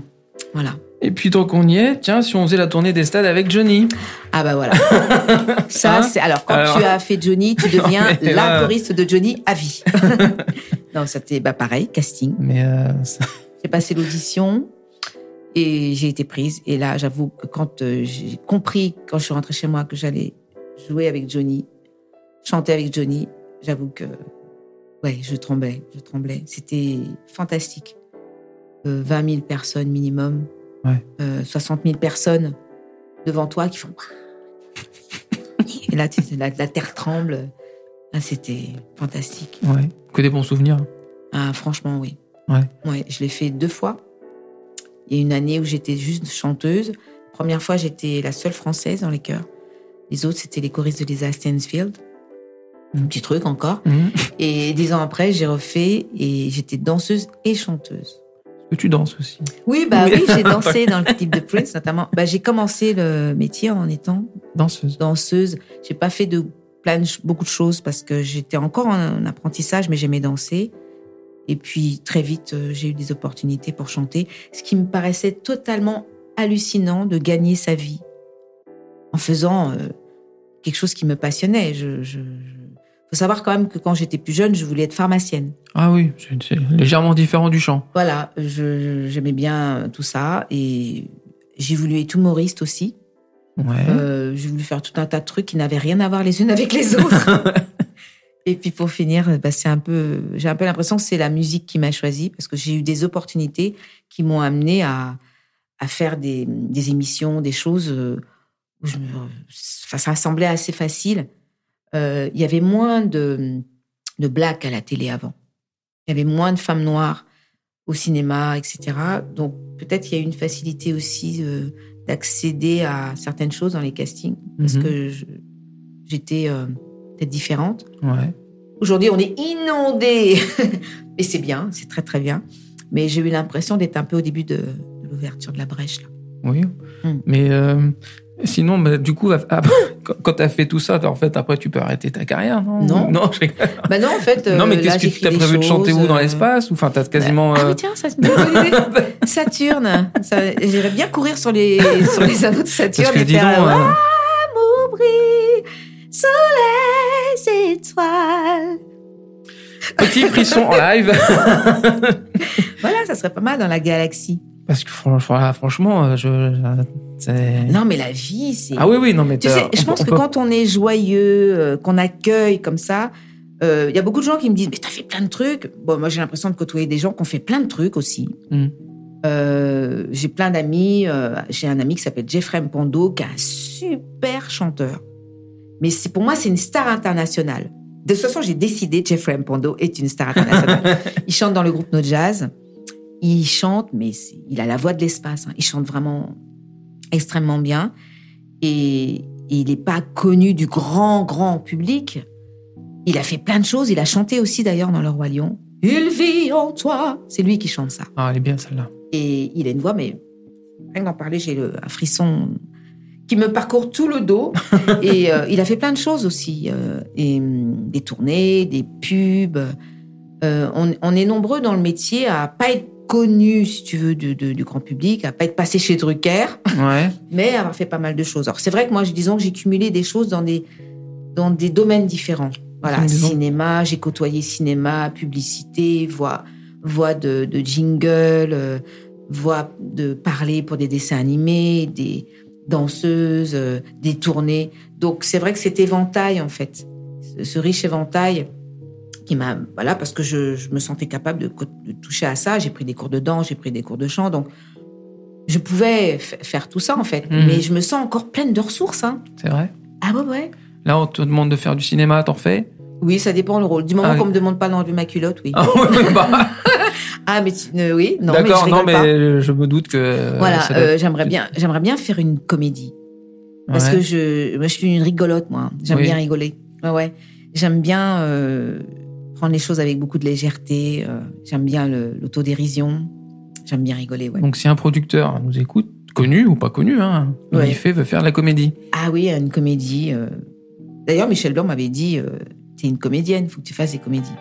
Voilà. Et puis, tant qu'on y est, tiens, si on faisait la tournée des stades avec Johnny. Ah bah voilà. Ça, Hein c'est alors quand Alors- tu as fait Johnny, tu deviens Mais la choriste de Johnny à vie. non, c'était bah pareil, casting. Mais euh, ça- J'ai passé l'audition et j'ai été prise. Et là, j'avoue que quand euh, j'ai compris, quand je suis rentrée chez moi, que j'allais jouer avec Johnny, chanter avec Johnny, j'avoue que ouais, je tremblais, je tremblais. C'était fantastique. Euh, 20 000 personnes minimum, Ouais. Euh, 60 000 personnes devant toi qui font. Et là, tu- la, la terre tremble. Ah, C'était fantastique. Ouais. Que des bons souvenirs. Ah, franchement, oui. Ouais. Ouais, je l'ai fait deux fois. Il y a une année où j'étais juste chanteuse. Première fois, j'étais la seule française dans les chœurs. Les autres, c'était les choristes de Lisa Stansfield. Un Mhm. petit truc encore. Mhm. Et dix ans après, j'ai refait et j'étais danseuse et chanteuse. Que tu danses aussi? Oui, bah Oui. oui, j'ai dansé dans le clip de Prince, notamment. Bah, j'ai commencé le métier en étant Danseuse. danseuse. J'ai pas fait de plein de beaucoup de choses parce que j'étais encore en apprentissage, mais j'aimais danser. Et puis très vite, euh, j'ai eu des opportunités pour chanter, ce qui me paraissait totalement hallucinant de gagner sa vie en faisant euh, quelque chose qui me passionnait. Je- faut savoir quand même que quand j'étais plus jeune, je voulais être pharmacienne. Ah oui, c'est légèrement différent du chant. Voilà, j'aimais bien tout ça et j'ai voulu être humoriste aussi. Ouais. Euh, j'ai voulu faire tout un tas de trucs qui n'avaient rien à voir les unes avec les autres. Et puis pour finir, bah, c'est un peu, j'ai un peu l'impression que c'est la musique qui m'a choisi parce que j'ai eu des opportunités qui m'ont amené à, à faire des, des émissions, des choses euh, où je, me- enfin, ça semblait assez facile. Euh, Il y avait moins de, de blacks à la télé avant. Il y avait moins de femmes noires au cinéma, etc. Donc peut-être qu'il y a eu une facilité aussi euh, d'accéder à certaines choses dans les castings parce Mhm. que j'étais euh, peut-être différente. Ouais. Aujourd'hui, on est inondé, et c'est bien, c'est très très bien. Mais j'ai eu l'impression d'être un peu au début de, de l'ouverture de la brèche là. Oui. Mm. Mais euh, sinon, bah, du coup, après, quand, t'as fait tout ça, en fait, après, tu peux arrêter ta carrière, non Non. Non. Bah non, en fait. non, mais euh, qu'est-ce que tu j'écris as des prévu de chanter où dans euh, l'espace enfin, t'as quasiment. Ah euh, tiens, ça. Saturne. Ça- J'irais bien courir sur les, sur les anneaux de Saturne Parce que et dis faire. donc, euh, Amour brille, soleil, étoiles. petit frisson en live. Voilà, ça serait pas mal dans la galaxie. Parce que fran- franchement, je. Non, mais la vie, c'est. Ah oui, oui, non, mais Tu sais, je pense peut- que quand on est joyeux, euh, qu'on accueille comme ça, euh, il y a beaucoup de gens qui me disent Mais t'as fait plein de trucs. Bon, moi, j'ai l'impression de côtoyer des gens qui ont fait plein de trucs aussi. Mm. Euh, j'ai plein d'amis. euh, j'ai un ami qui s'appelle Jeffrey Mpondo, qui est un super chanteur. Mais pour moi, c'est une star internationale. De toute façon, j'ai décidé Jeffrey Mpondo est une star internationale. il chante dans le groupe No Jazz. Il chante, mais il a la voix de l'espace. hein. Il chante vraiment extrêmement bien. Et, et il n'est pas connu du grand, grand public. Il a fait plein de choses. Il a chanté aussi d'ailleurs dans Le Roi Lion. Il vit en toi. C'est lui qui chante ça. Ah, elle est bien celle-là. Et il a une voix, mais rien que d'en parler, j'ai le- un frisson qui me parcourt tout le dos. et euh, il a fait plein de choses aussi. euh, et, hum, des tournées, des pubs. Euh, on, on est nombreux dans le métier à pas être connus, si tu veux, du, du- du grand public, à pas être passé chez Drucker, Ouais. mais à avoir fait pas mal de choses. Alors c'est vrai que moi, disons que j'ai cumulé des choses dans des, dans des domaines différents. Voilà, cinéma, j'ai côtoyé cinéma, publicité, voix, voix de, de jingle, euh, voix de parler pour des dessins animés, des danseuses, euh, des tournées. Donc c'est vrai que cet éventail, en fait, ce, ce riche éventail qui m'a... Voilà, parce que je, je me sentais capable de, de toucher à ça. J'ai pris des cours de danse, j'ai pris des cours de chant, donc je pouvais faire tout ça, en fait. Mhm. Mais je me sens encore pleine de ressources. Hein. C'est vrai. Ah ouais, ouais. Là, on te demande de faire du cinéma, t'en fais? Oui, ça dépend le rôle. Du moment Ah oui. qu'on me demande pas d'enlever ma culotte, oui. Ah ouais, bah, Ah, mais tu- euh, oui, non, mais je D'accord, non, pas. mais je me doute que. Voilà, ça doit euh, j'aimerais bien, j'aimerais bien faire une comédie parce Ouais. que je, moi, je suis une rigolote, moi. J'aime Oui. bien rigoler. Ouais, ouais. J'aime bien euh, prendre les choses avec beaucoup de légèreté. euh, j'aime bien l'autodérision. J'aime bien rigoler, ouais. Donc, si un producteur nous écoute, connu ou pas connu, hein, Ouais. il fait veut faire de la comédie. Ah oui, une comédie. euh. D'ailleurs, Michel Blanc m'avait dit, euh, t'es une comédienne, faut que tu fasses des comédies.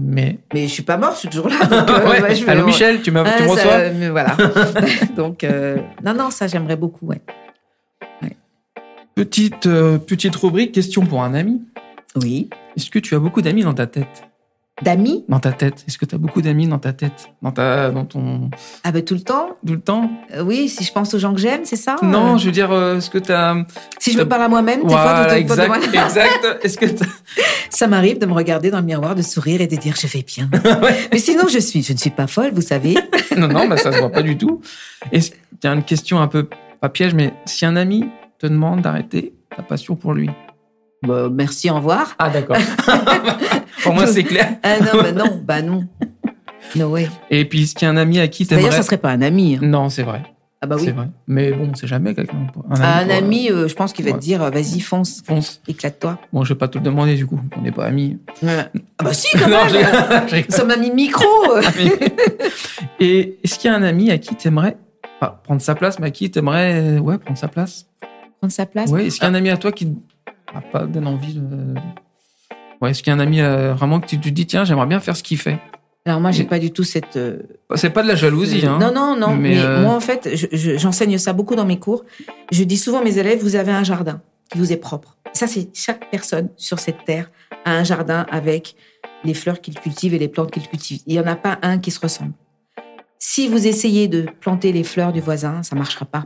Mais. Mais je suis pas morte, je suis toujours là. donc, euh, Ouais. ouais, je vais- Allô, Michel, tu, m'as- tu Ah, me reçois mais voilà. donc, non, non, ça, j'aimerais beaucoup, ouais. Petite, petite rubrique, question pour un ami. Oui. Est-ce que tu as beaucoup d'amis dans ta tête? D'amis? Dans ta tête Est-ce que tu as beaucoup d'amis dans ta tête? Dans, ta, dans ton. Ah ben tout le temps Tout le temps? Euh, Oui, si je pense aux gens que j'aime, c'est ça? Non, Euh, je veux dire, euh, est-ce que tu as. Si je me parle à moi-même, des fois, Voilà, de- de- de- de- exact, exact. Est-ce que ça m'arrive de me regarder dans le miroir, de sourire et de dire je vais bien. Mais sinon, je suis, je ne suis pas folle, vous savez. Non, non, bah, ça se voit pas du tout. Y a une question un peu, pas piège, mais si un ami te demande d'arrêter ta passion pour lui Bah, merci, au revoir. Ah, d'accord. pour moi, c'est clair. Ah non, bah non, bah non. No way. Et puis, est-ce qu'il y a un ami à qui D'ailleurs, t'aimerais. ça serait pas un ami. hein. Non, c'est vrai. Ah bah C'est oui. vrai. Mais bon, c'est jamais quelqu'un. Un ami. Un ami, euh, je pense qu'il va Ouais. te dire, euh, vas-y, fonce, Fonce. éclate-toi. Bon, je vais pas te le demander du coup. On n'est pas amis. Ah bah si, quand Non, même. Nous sommes amis micro. Et est-ce qu'il y a un ami à qui t'aimerais pas prendre sa place, mais à qui t'aimerais ouais prendre sa place? Prendre sa place? Ouais. Est-ce qu'il y a un ami à toi qui pas donne envie de Ouais. Est-ce qu'il y a un ami euh, vraiment que tu te dis tiens j'aimerais bien faire ce qu'il fait Alors moi, j'ai Et- pas du tout cette. euh, C'est pas de la jalousie hein. Non, non, non. Mais, Mais, euh, moi, en fait, je- je- j'enseigne ça beaucoup dans mes cours. Je dis souvent à mes élèves, vous avez un jardin qui vous est propre. Ça, c'est chaque personne sur cette terre a un jardin avec les fleurs qu'il cultive et les plantes qu'il cultive. Il y en a pas un qui se ressemble. Si vous essayez de planter les fleurs du voisin, ça marchera pas.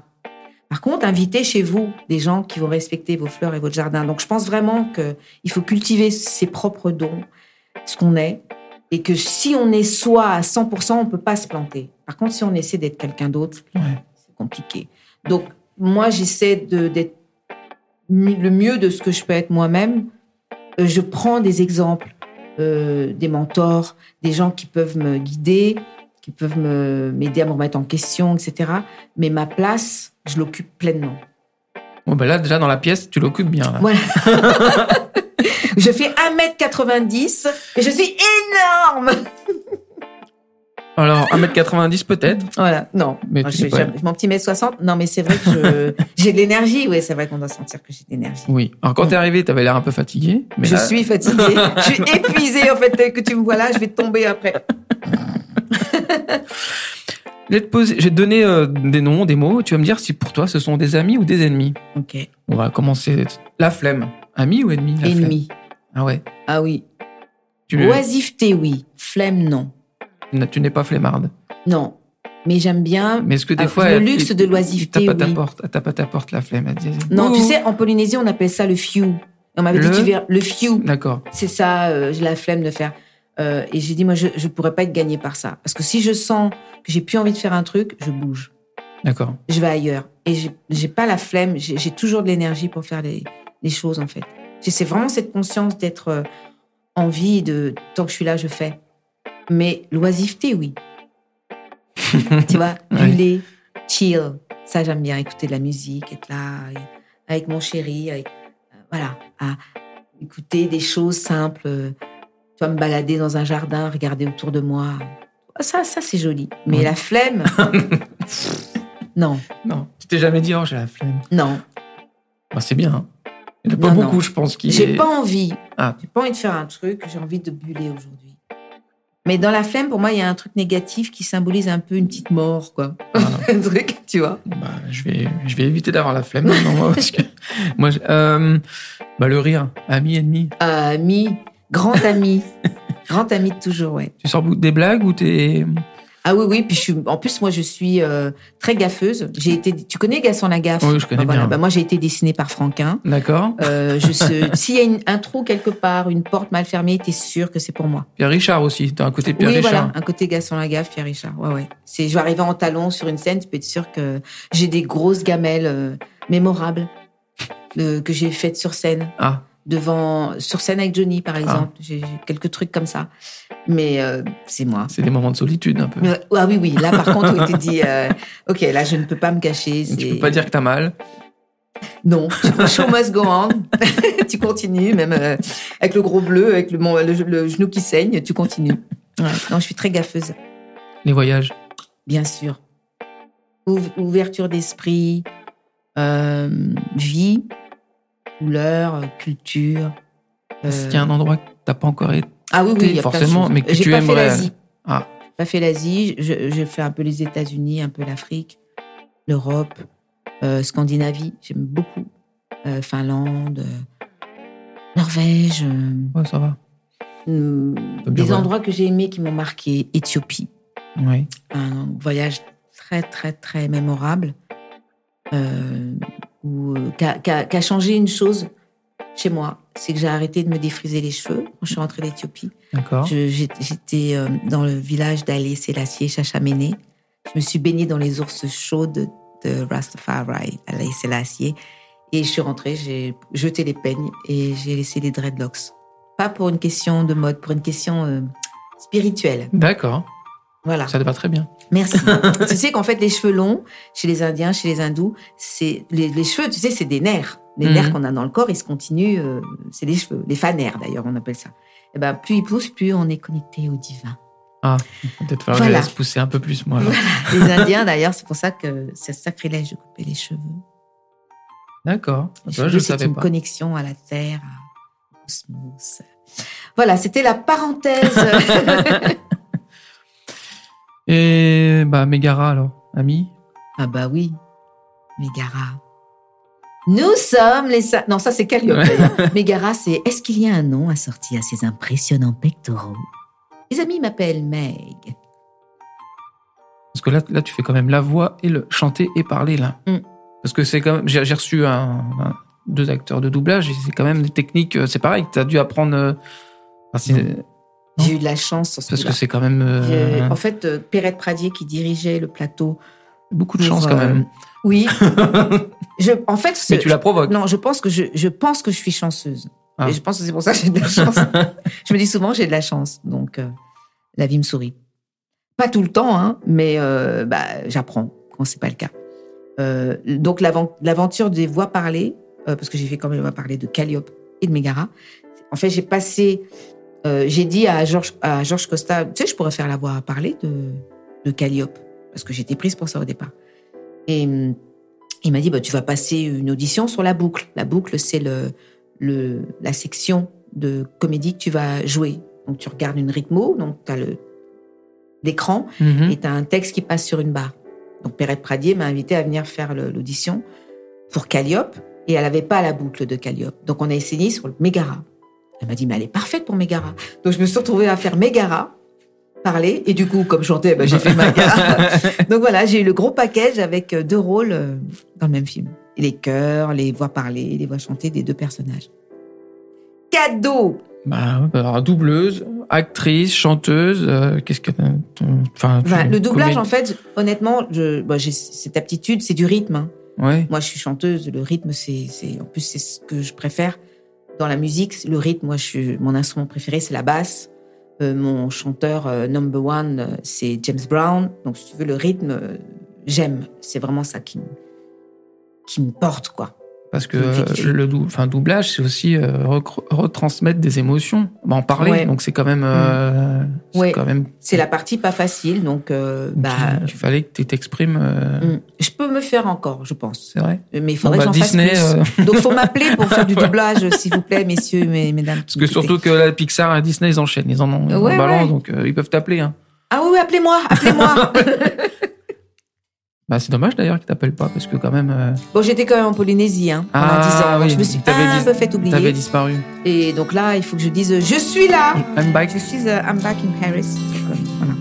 Par contre, invitez chez vous des gens qui vont respecter vos fleurs et votre jardin. Donc, je pense vraiment que il faut cultiver ses propres dons, ce qu'on est, et que si on est soi à 100%, on peut pas se planter. Par contre, si on essaie d'être quelqu'un d'autre, Ouais. c'est compliqué. Donc, moi, j'essaie de- d'être le mieux de ce que je peux être moi-même. Euh, Je prends des exemples, euh, des mentors, des gens qui peuvent me guider, qui peuvent me- m'aider à me remettre en question, etc. Mais ma place, je l'occupe pleinement. Bon ben là déjà dans la pièce tu l'occupes bien. Là. Voilà. je fais 1m90 et je suis énorme. Alors 1m90 peut-être? Voilà, non. Mais tu je pas. mon petit mètre 60, non, mais c'est vrai que j'ai de l'énergie. Oui, c'est vrai qu'on doit sentir que j'ai de l'énergie. Oui. Alors quand t'es arrivé t'avais l'air un peu fatigué. Mais je là- suis fatiguée, je suis épuisée en fait. Que tu me vois là, je vais tomber après. Je vais te poser, je vais te donner euh, des noms, des mots. Tu vas me dire si pour toi ce sont des amis ou des ennemis. Ok. On va commencer. La flemme. Ami ou ennemi la flemme Ennemi. Ah ouais. Ah oui. Tu, Oisiveté, oui. Flemme, non. tu n'es pas flemmarde. Non. Mais j'aime bien. Mais est-ce que des Ah, fois le elle- luxe de l'oisiveté, tape à ta oui. porte, elle tape à ta porte la flemme. Elle dit, Non, tu Ouh. sais, en Polynésie, on appelle ça le few. On m'avait dit, Le tu verras, le few. D'accord. C'est ça, euh, j'ai la flemme de faire. Euh, et j'ai dit, moi, je ne pourrais pas être gagnée par ça. Parce que si je sens que j'ai plus envie de faire un truc, je bouge. D'accord. Je vais ailleurs. Et j'ai- pas la flemme, j'ai toujours de l'énergie pour faire les, les choses, en fait. C'est vraiment cette conscience d'être euh, en vie, de tant que je suis là, je fais. Mais l'oisiveté, oui. tu vois, Ouais. buller, chill. Ça, j'aime bien écouter de la musique, être là avec mon chéri, avec, euh, voilà, à écouter des choses simples. Tu vois, me balader dans un jardin, regarder autour de moi. Ça, ça c'est joli. Mais la flemme, non, Non. Tu t'es jamais dit, oh, j'ai la flemme. non. Bah, c'est bien. hein. Il n'y en a pas Non, non. beaucoup, je pense, qui. J'ai pas envie. Ah. J'ai pas envie de faire un truc, j'ai envie de buller aujourd'hui. Mais dans la flemme, pour moi, il y a un truc négatif qui symbolise un peu une petite mort, quoi. Un truc, tu vois. Bah, je vais, je vais éviter d'avoir la flemme maintenant, moi, parce que moi, je- euh, bah, le rire, ami, ennemi. Ami, grand ami. grand ami de toujours, ouais. Tu sors des blagues ou t'es. Ah oui, oui. Puis je suis, en plus, moi, je suis euh, très gaffeuse. J'ai été, tu connais Gaston Lagaffe? Oui, je connais voilà. bien. Bah, moi, j'ai été dessinée par Franquin. D'accord. Euh, je S'il y a une- un trou quelque part, une porte mal fermée, t'es sûr que c'est pour moi. Pierre Richard aussi. T'as un côté Pierre oui, Richard. voilà, un côté Gaston Lagaffe, Pierre Richard. Ouais, ouais. C'est, je vais arriver en talons sur une scène, tu peux être sûr que j'ai des grosses gamelles euh, mémorables euh, que j'ai faites sur scène, Ah, devant, sur scène avec Johnny, par exemple. J'ai, j'ai quelques trucs comme ça. Mais euh, c'est moi. c'est des moments de solitude un peu. Mais- Ah oui, oui. Là, par contre, où tu te dis, euh, ok, là, je ne peux pas me cacher. Tu peux pas dire que t'as mal. Non, show must go on. tu continues, même euh, avec le gros bleu, avec le, mon- le- le genou qui saigne, tu continues. Ouais. Non, je suis très gaffeuse, Les voyages. bien sûr. Ouv- ouverture d'esprit, vie, couleur, euh, culture. euh, Est-ce qu'il y a un endroit que t'as pas encore été Ah oui, oui, il y a plein de forcément, mais que tu pas aimerais- fait l'Asie. Ah. Pas fait l'Asie. Je- J'ai fait un peu les États-Unis, un peu l'Afrique, l'Europe, euh, Scandinavie. J'aime beaucoup. Euh, Finlande, euh, Norvège. euh, Ouais, ça va. Bien des endroits que j'ai aimés qui m'ont marqué Éthiopie, Oui. un voyage très très très mémorable où, euh, qui a- qui a- qui a changé une chose chez moi, c'est que j'ai arrêté de me défriser les cheveux quand je suis rentrée d'Éthiopie. D'accord. J'étais euh, dans le village d'Alé Selassie, Chachamene. Je me suis baignée dans les ours chaudes de Rastafari, Alé Selassie. Et je suis rentrée, j'ai jeté les peignes et j'ai laissé les dreadlocks. Pas pour une question de mode, pour une question euh, spirituelle. D'accord. Voilà. Ça te va très bien. Merci. tu sais qu'en fait, les cheveux longs, chez les Indiens, chez les Hindous, c'est les, les cheveux, tu sais, c'est des nerfs. Les Mhm. nerfs qu'on a dans le corps, ils se continuent. euh, c'est les cheveux, les fanères d'ailleurs, on appelle ça. Et ben, plus ils poussent, plus on est connecté au divin. Ah, peut-être falloir que Voilà. je laisse pousser un peu plus, moi. les Indiens, d'ailleurs, c'est pour ça que c'est sacrilège de couper les cheveux. D'accord. Je ne c'est savais une pas. connexion à la terre, au cosmos. Voilà, c'était la parenthèse. Et bah, Megara, alors, ami? Ah bah oui, Mégara. Nous sommes les... sa- Non, ça c'est Calliope. Mégara, c'est Est-ce qu'il y a un nom assorti à ces impressionnants pectoraux? Les amis m'appellent Meg. Parce que là, là, tu fais quand même la voix et le chanter et parler, là. Mm. Parce que c'est quand même. J'ai reçu un, un- deux acteurs de doublage et c'est quand même des techniques. euh, C'est pareil, tu as dû apprendre. euh, enfin, J'ai eu de la chance sur ce parce que c'est quand même. euh, En fait, euh, Perrette Pradier qui dirigeait le plateau. beaucoup de pour, chance quand euh, même. Oui. je, en fait, Mais c'est- tu la provoques. Non, je pense que je, je pense que je suis chanceuse. Ah. Et je pense que c'est pour ça que j'ai de la chance. je me dis souvent j'ai de la chance, donc la vie me sourit. Pas tout le temps, hein, mais bah, j'apprends quand c'est pas le cas. Donc l'aven- l'aventure des voix parlées, parce que j'ai fait quand même voix parlées de Calliope et de Mégara. En fait, j'ai passé, euh, j'ai dit à Georges à Georges Costa, tu sais, je pourrais faire la voix parlée de de Calliope parce que j'étais prise pour ça au départ. Et hum, il m'a dit, bah, tu vas passer une audition sur la boucle. La boucle, c'est le, le, la section de comédie que tu vas jouer. Donc, tu regardes une rythmo, donc tu as l'écran Mhm. et tu as un texte qui passe sur une barre. Donc, Perrette Pradier m'a invité à venir faire l'audition pour Calliope et elle n'avait pas la boucle de Calliope. Donc, on a essayé sur le Mégara. Elle m'a dit, mais elle est parfaite pour Mégara. Donc, je me suis retrouvée à faire Mégara, parler, et du coup, comme je chantais, ben, j'ai fait Mégara. Donc voilà, j'ai eu le gros package avec euh, deux rôles euh, dans le même film. Les chœurs, les voix parlées, les voix chantées des deux personnages. Cadeau Bah, bah, alors, doubleuse, actrice, chanteuse, euh, qu'est-ce que. Enfin, Enfin, Le doublage, en fait, honnêtement, je, bah, j'ai cette aptitude, c'est du rythme. hein. Ouais. Moi, je suis chanteuse, le rythme, c'est, c'est, en plus, c'est ce que je préfère dans la musique. Le rythme, moi, je suis, mon instrument préféré, c'est la basse. Euh, mon chanteur euh, number one, euh, c'est James Brown. Donc, si tu veux, le rythme, j'aime. C'est vraiment ça qui, qui me porte, quoi. Parce que euh, le dou- enfin, doublage, c'est aussi euh, retransmettre des émotions, bah, en parler. Ouais. Donc c'est quand même. euh, Ouais. quand même. C'est la partie pas facile, donc euh, bah, il, fallait que tu t'exprimes. mm, je peux me faire encore, je pense. C'est vrai. Mais il faudrait Bon, bah, que j'en fasse plus. Donc, faut m'appeler pour faire du doublage, s'il vous plaît, messieurs, mes, mesdames. Parce que surtout que la Pixar et Disney, ils enchaînent. Ils en ont en Ouais, balancent, ouais. donc ils peuvent t'appeler. Hein. Ah oui, appelez-moi, appelez-moi. Bah, c'est dommage d'ailleurs qu'ils t'appellent pas, parce que quand même. euh, bon, j'étais quand même en Polynésie, hein, pendant Ah, 10 ans. oui, je me suis t'avais un dis- peu fait T'avais oublier. disparu. Et donc là, il faut que je dise, je suis là. I'm back. Je suis, euh, I'm back in Paris. Donc, voilà.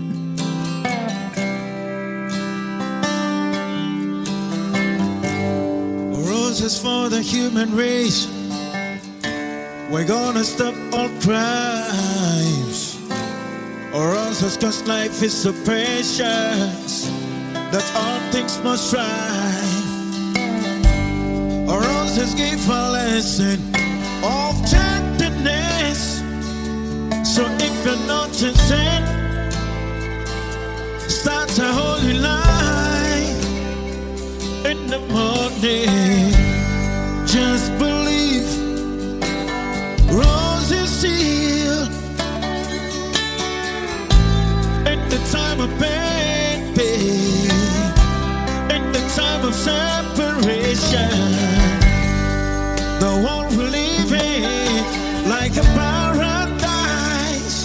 Roses for the human race. We're gonna stop all crimes. Roses cause life is so precious that all things must rise. Roses give a lesson of tenderness. So if you're not sincere, start a holy life in the morning. Just believe roses heal in the time of pain, separation. The world we live in like a paradise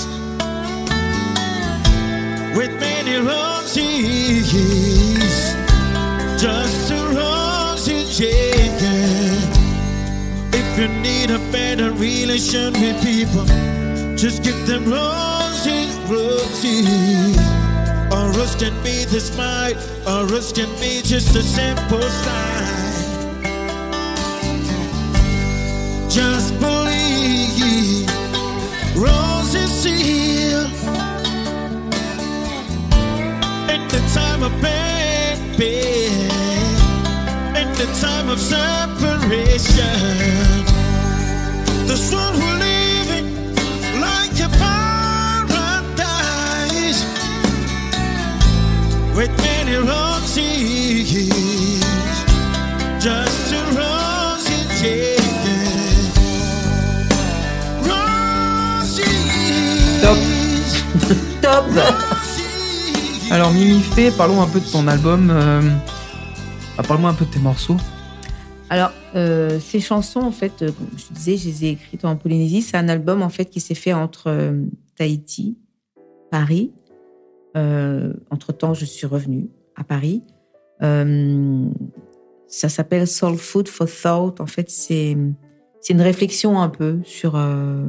with many roses just a rosy yeah. If you need a better relation with people, Just give them roses, roses. Else can be the smile, or else can be just a simple sign. Just believe roses heal in the time of pain, pain, in the time of separation. The sun will with many roses, just a roses, yeah. Roses. Top Roses. Alors Mimi Fé, parlons un peu de ton album. euh, ah, Parle-moi un peu de tes morceaux. Alors, euh, ces chansons, en fait, euh, comme je te disais, je les ai écrites en Polynésie. C'est un album, en fait, qui s'est fait entre euh, Tahiti, Paris. Euh, entre-temps, je suis revenue à Paris. Euh, ça s'appelle Soul Food for Thought. En fait, c'est une réflexion un peu sur euh,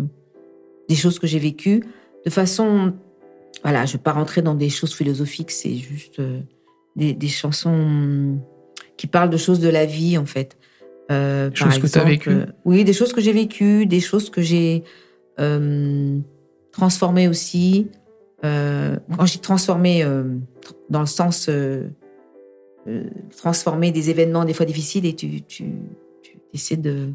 des choses que j'ai vécues de façon... Voilà, je ne vais pas rentrer dans des choses philosophiques, c'est juste euh, des, des chansons qui parlent de choses de la vie, en fait. Euh, Choses que t'as vécues euh, Oui, des choses que j'ai vécues, des choses que j'ai transformées aussi. Euh, quand j'ai transformé, euh, dans le sens euh, transformer des événements des fois difficiles et tu, tu, tu essaies de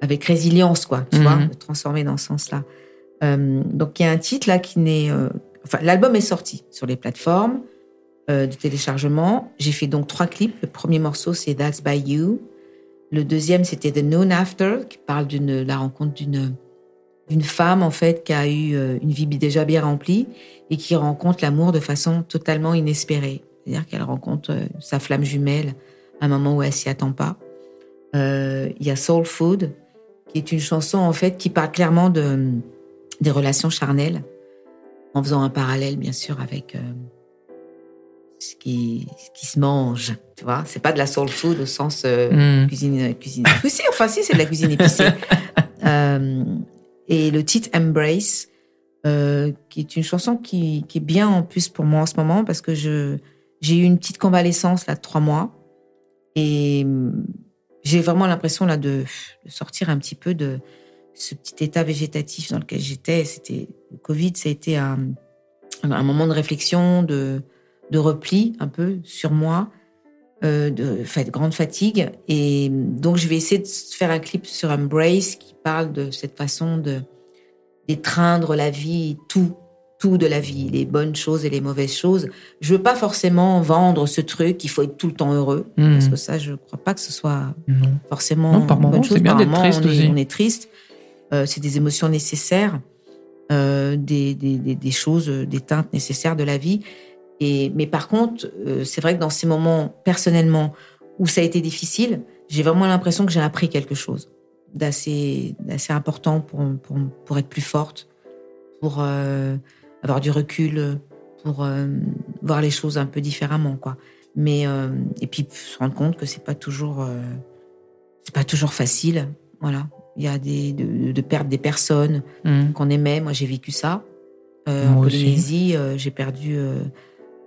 avec résilience quoi, tu Mhm. vois, de transformer dans ce sens-là. Euh, donc il y a un titre là qui n'est, euh, enfin l'album est sorti sur les plateformes euh, de téléchargement. J'ai fait donc trois clips. Le premier morceau c'est That's by You. Le deuxième c'était The Noon After qui parle d'une la rencontre d'une d'une femme en fait qui a eu euh, une vie déjà bien remplie et qui rencontre l'amour de façon totalement inespérée. C'est-à-dire qu'elle rencontre euh, sa flamme jumelle à un moment où elle s'y attend pas. Euh, Il y a Soul Food qui est une chanson en fait qui parle clairement de des relations charnelles en faisant un parallèle bien sûr avec euh, ce qui ce qui se mange. Tu vois, c'est pas de la soul food au sens euh, Hmm. cuisine cuisine épicée. Enfin si, c'est de la cuisine épicée. Euh, et le titre Embrace, euh, qui est une chanson qui, est bien en plus pour moi en ce moment parce que je j'ai eu une petite convalescence là de trois mois et hum, j'ai vraiment l'impression là de, de sortir un petit peu de ce petit état végétatif dans lequel j'étais. C'était le Covid, ça a été un, un moment de réflexion, de de repli un peu sur moi, euh, de, grande fatigue. Et donc, je vais essayer de faire un clip sur Embrace qui parle de cette façon de d'étreindre la vie, tout, tout de la vie, les bonnes choses et les mauvaises choses. Je veux pas forcément vendre ce truc qu'il faut être tout le temps heureux, Hmm. parce que ça, je crois pas que ce soit Non. forcément Non, par une bonne moment, chose. c'est bien d'être triste on est, aussi. on est triste. Euh, c'est des émotions nécessaires, euh, des, des, des, des choses, des teintes nécessaires de la vie. Et, mais par contre, euh, c'est vrai que dans ces moments, personnellement, où ça a été difficile, j'ai vraiment l'impression que j'ai appris quelque chose d'assez important pour, pour, pour être plus forte, pour euh, avoir du recul, pour euh, voir les choses un peu différemment, quoi. Mais et puis se rendre compte que c'est pas toujours c'est pas toujours facile, voilà. Il y a des de, de perdre des personnes Hmm. qu'on aimait. Moi, j'ai vécu ça. En. Polynésie, j'ai perdu,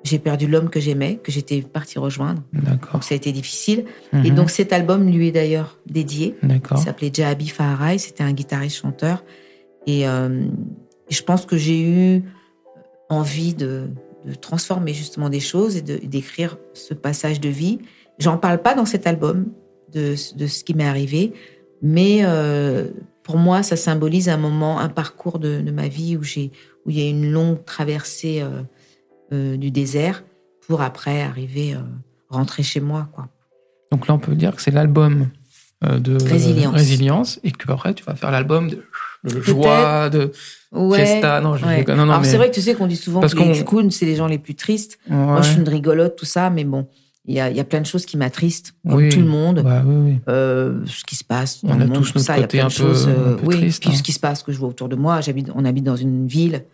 j'ai perdu l'homme que j'aimais, que j'étais partie rejoindre. D'accord. Donc ça a été difficile. Et Mhm. donc cet album lui est d'ailleurs dédié. D'accord. Il s'appelait Jahabi Faharai. C'était un guitariste chanteur. Et euh, je pense que j'ai eu envie de, de transformer justement des choses et d'écrire ce passage de vie. J'en parle pas dans cet album de, de ce qui m'est arrivé, mais euh, pour moi, ça symbolise un moment, un parcours de, de ma vie où j'ai où il y a une longue traversée euh, euh, du désert pour après arriver euh, rentrer chez moi, quoi. Donc là, on peut dire que c'est l'album euh, de Résilience. résilience et que après tu vas faire l'album de, joie, de Ouais. fiesta. Non, je Ouais. déconne. Non, non, Alors mais- c'est vrai que tu sais qu'on dit souvent Parce que les c'est les gens les plus tristes. Moi, je suis une rigolote, tout ça, mais bon, il y a, il y a plein de choses qui m'attristent, comme Oui. tout le monde. Bah, oui, oui. Euh, ce qui se passe dans On le a monde, tous notre ça, il y a côté plein un de peu- choses. un peu oui, triste, puis hein. ce qui se passe, que je vois autour de moi. J'habite, on habite dans une ville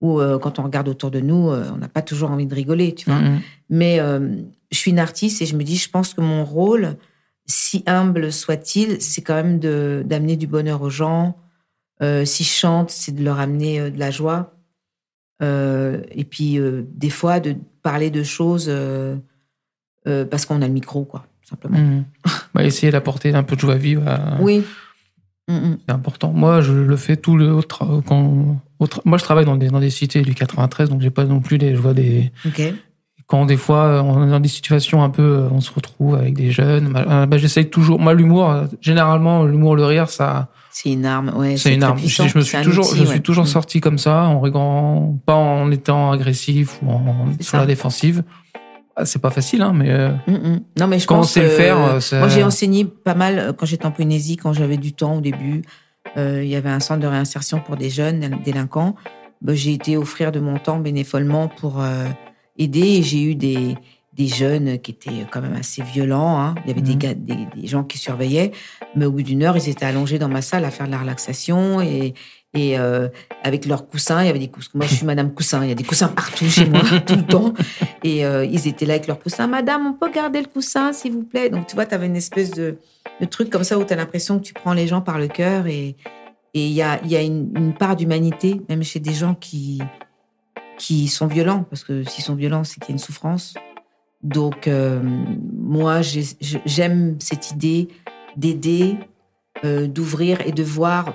où, euh, quand on regarde autour de nous, euh, on n'a pas toujours envie de rigoler, tu vois. Mhm. Mais euh, je suis une artiste et je me dis, je pense que mon rôle, si humble soit-il, c'est quand même d'amener du bonheur aux gens, Euh, si je chante, c'est de leur amener de la joie. Et puis, des fois, de parler de choses parce qu'on a le micro, quoi, simplement. Mhm. Bah, essayer d'apporter un peu de joie vive. à- Oui. C'est important. Moi, je le fais tout le autre quand autre- moi je travaille dans des dans des cités du 93 donc j'ai pas non plus des je vois des quand des fois euh, on est dans des situations un peu euh, on se retrouve avec des jeunes bah, euh, bah, j'essaye toujours moi l'humour généralement l'humour le rire ça C'est une arme, ouais. c'est une arme. Je, puissant. je me suis toujours, outil, je ouais. suis toujours Mm. sorti comme ça, en rigolant, pas en étant agressif ou en, sur ça. la défensive. Ah, C'est pas facile, hein, mais Mm, mm. Non, mais je Quand on pense sait le faire, Moi, j'ai enseigné pas mal quand j'étais en Polynésie, quand j'avais du temps au début. Euh, il y avait un centre de réinsertion pour des jeunes délinquants. Ben, j'ai été offrir de mon temps bénévolement pour euh, aider. J'ai eu des, des jeunes qui étaient quand même assez violents. hein. Il y avait des, gars, des, des gens qui surveillaient. Mais au bout d'une heure, ils étaient allongés dans ma salle à faire de la relaxation. Et, et euh, avec leurs coussins, il y avait des coussins. Moi, je suis Madame Coussin. Il y a des coussins partout chez moi, tout le temps. Et euh, ils étaient là avec leurs coussins. Madame, on peut garder le coussin, s'il vous plaît? Donc, tu vois, tu avais une espèce de, de truc comme ça où tu as l'impression que tu prends les gens par le cœur. Et il y a, une, part d'humanité, même chez des gens qui, sont violents. Parce que s'ils sont violents, c'est qu'il y a une souffrance. Donc, euh, moi, j'aime cette idée d'aider, euh, d'ouvrir et de voir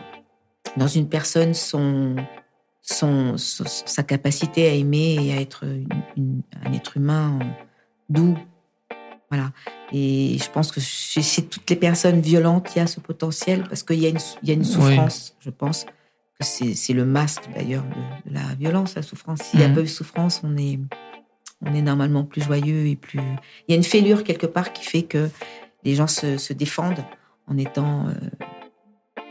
dans une personne son, son, son- sa capacité à aimer et à être un être humain euh, doux. Voilà. Et je pense que chez, chez toutes les personnes violentes, il y a ce potentiel parce qu'il y, a une il y a une souffrance, je pense. que C'est le masque d'ailleurs de, de la violence, la souffrance. S'il y a Mhm. pas eu de souffrance, on est, on est normalement plus joyeux et plus. Il y a une fêlure quelque part qui fait que les gens se, se défendent en étant euh,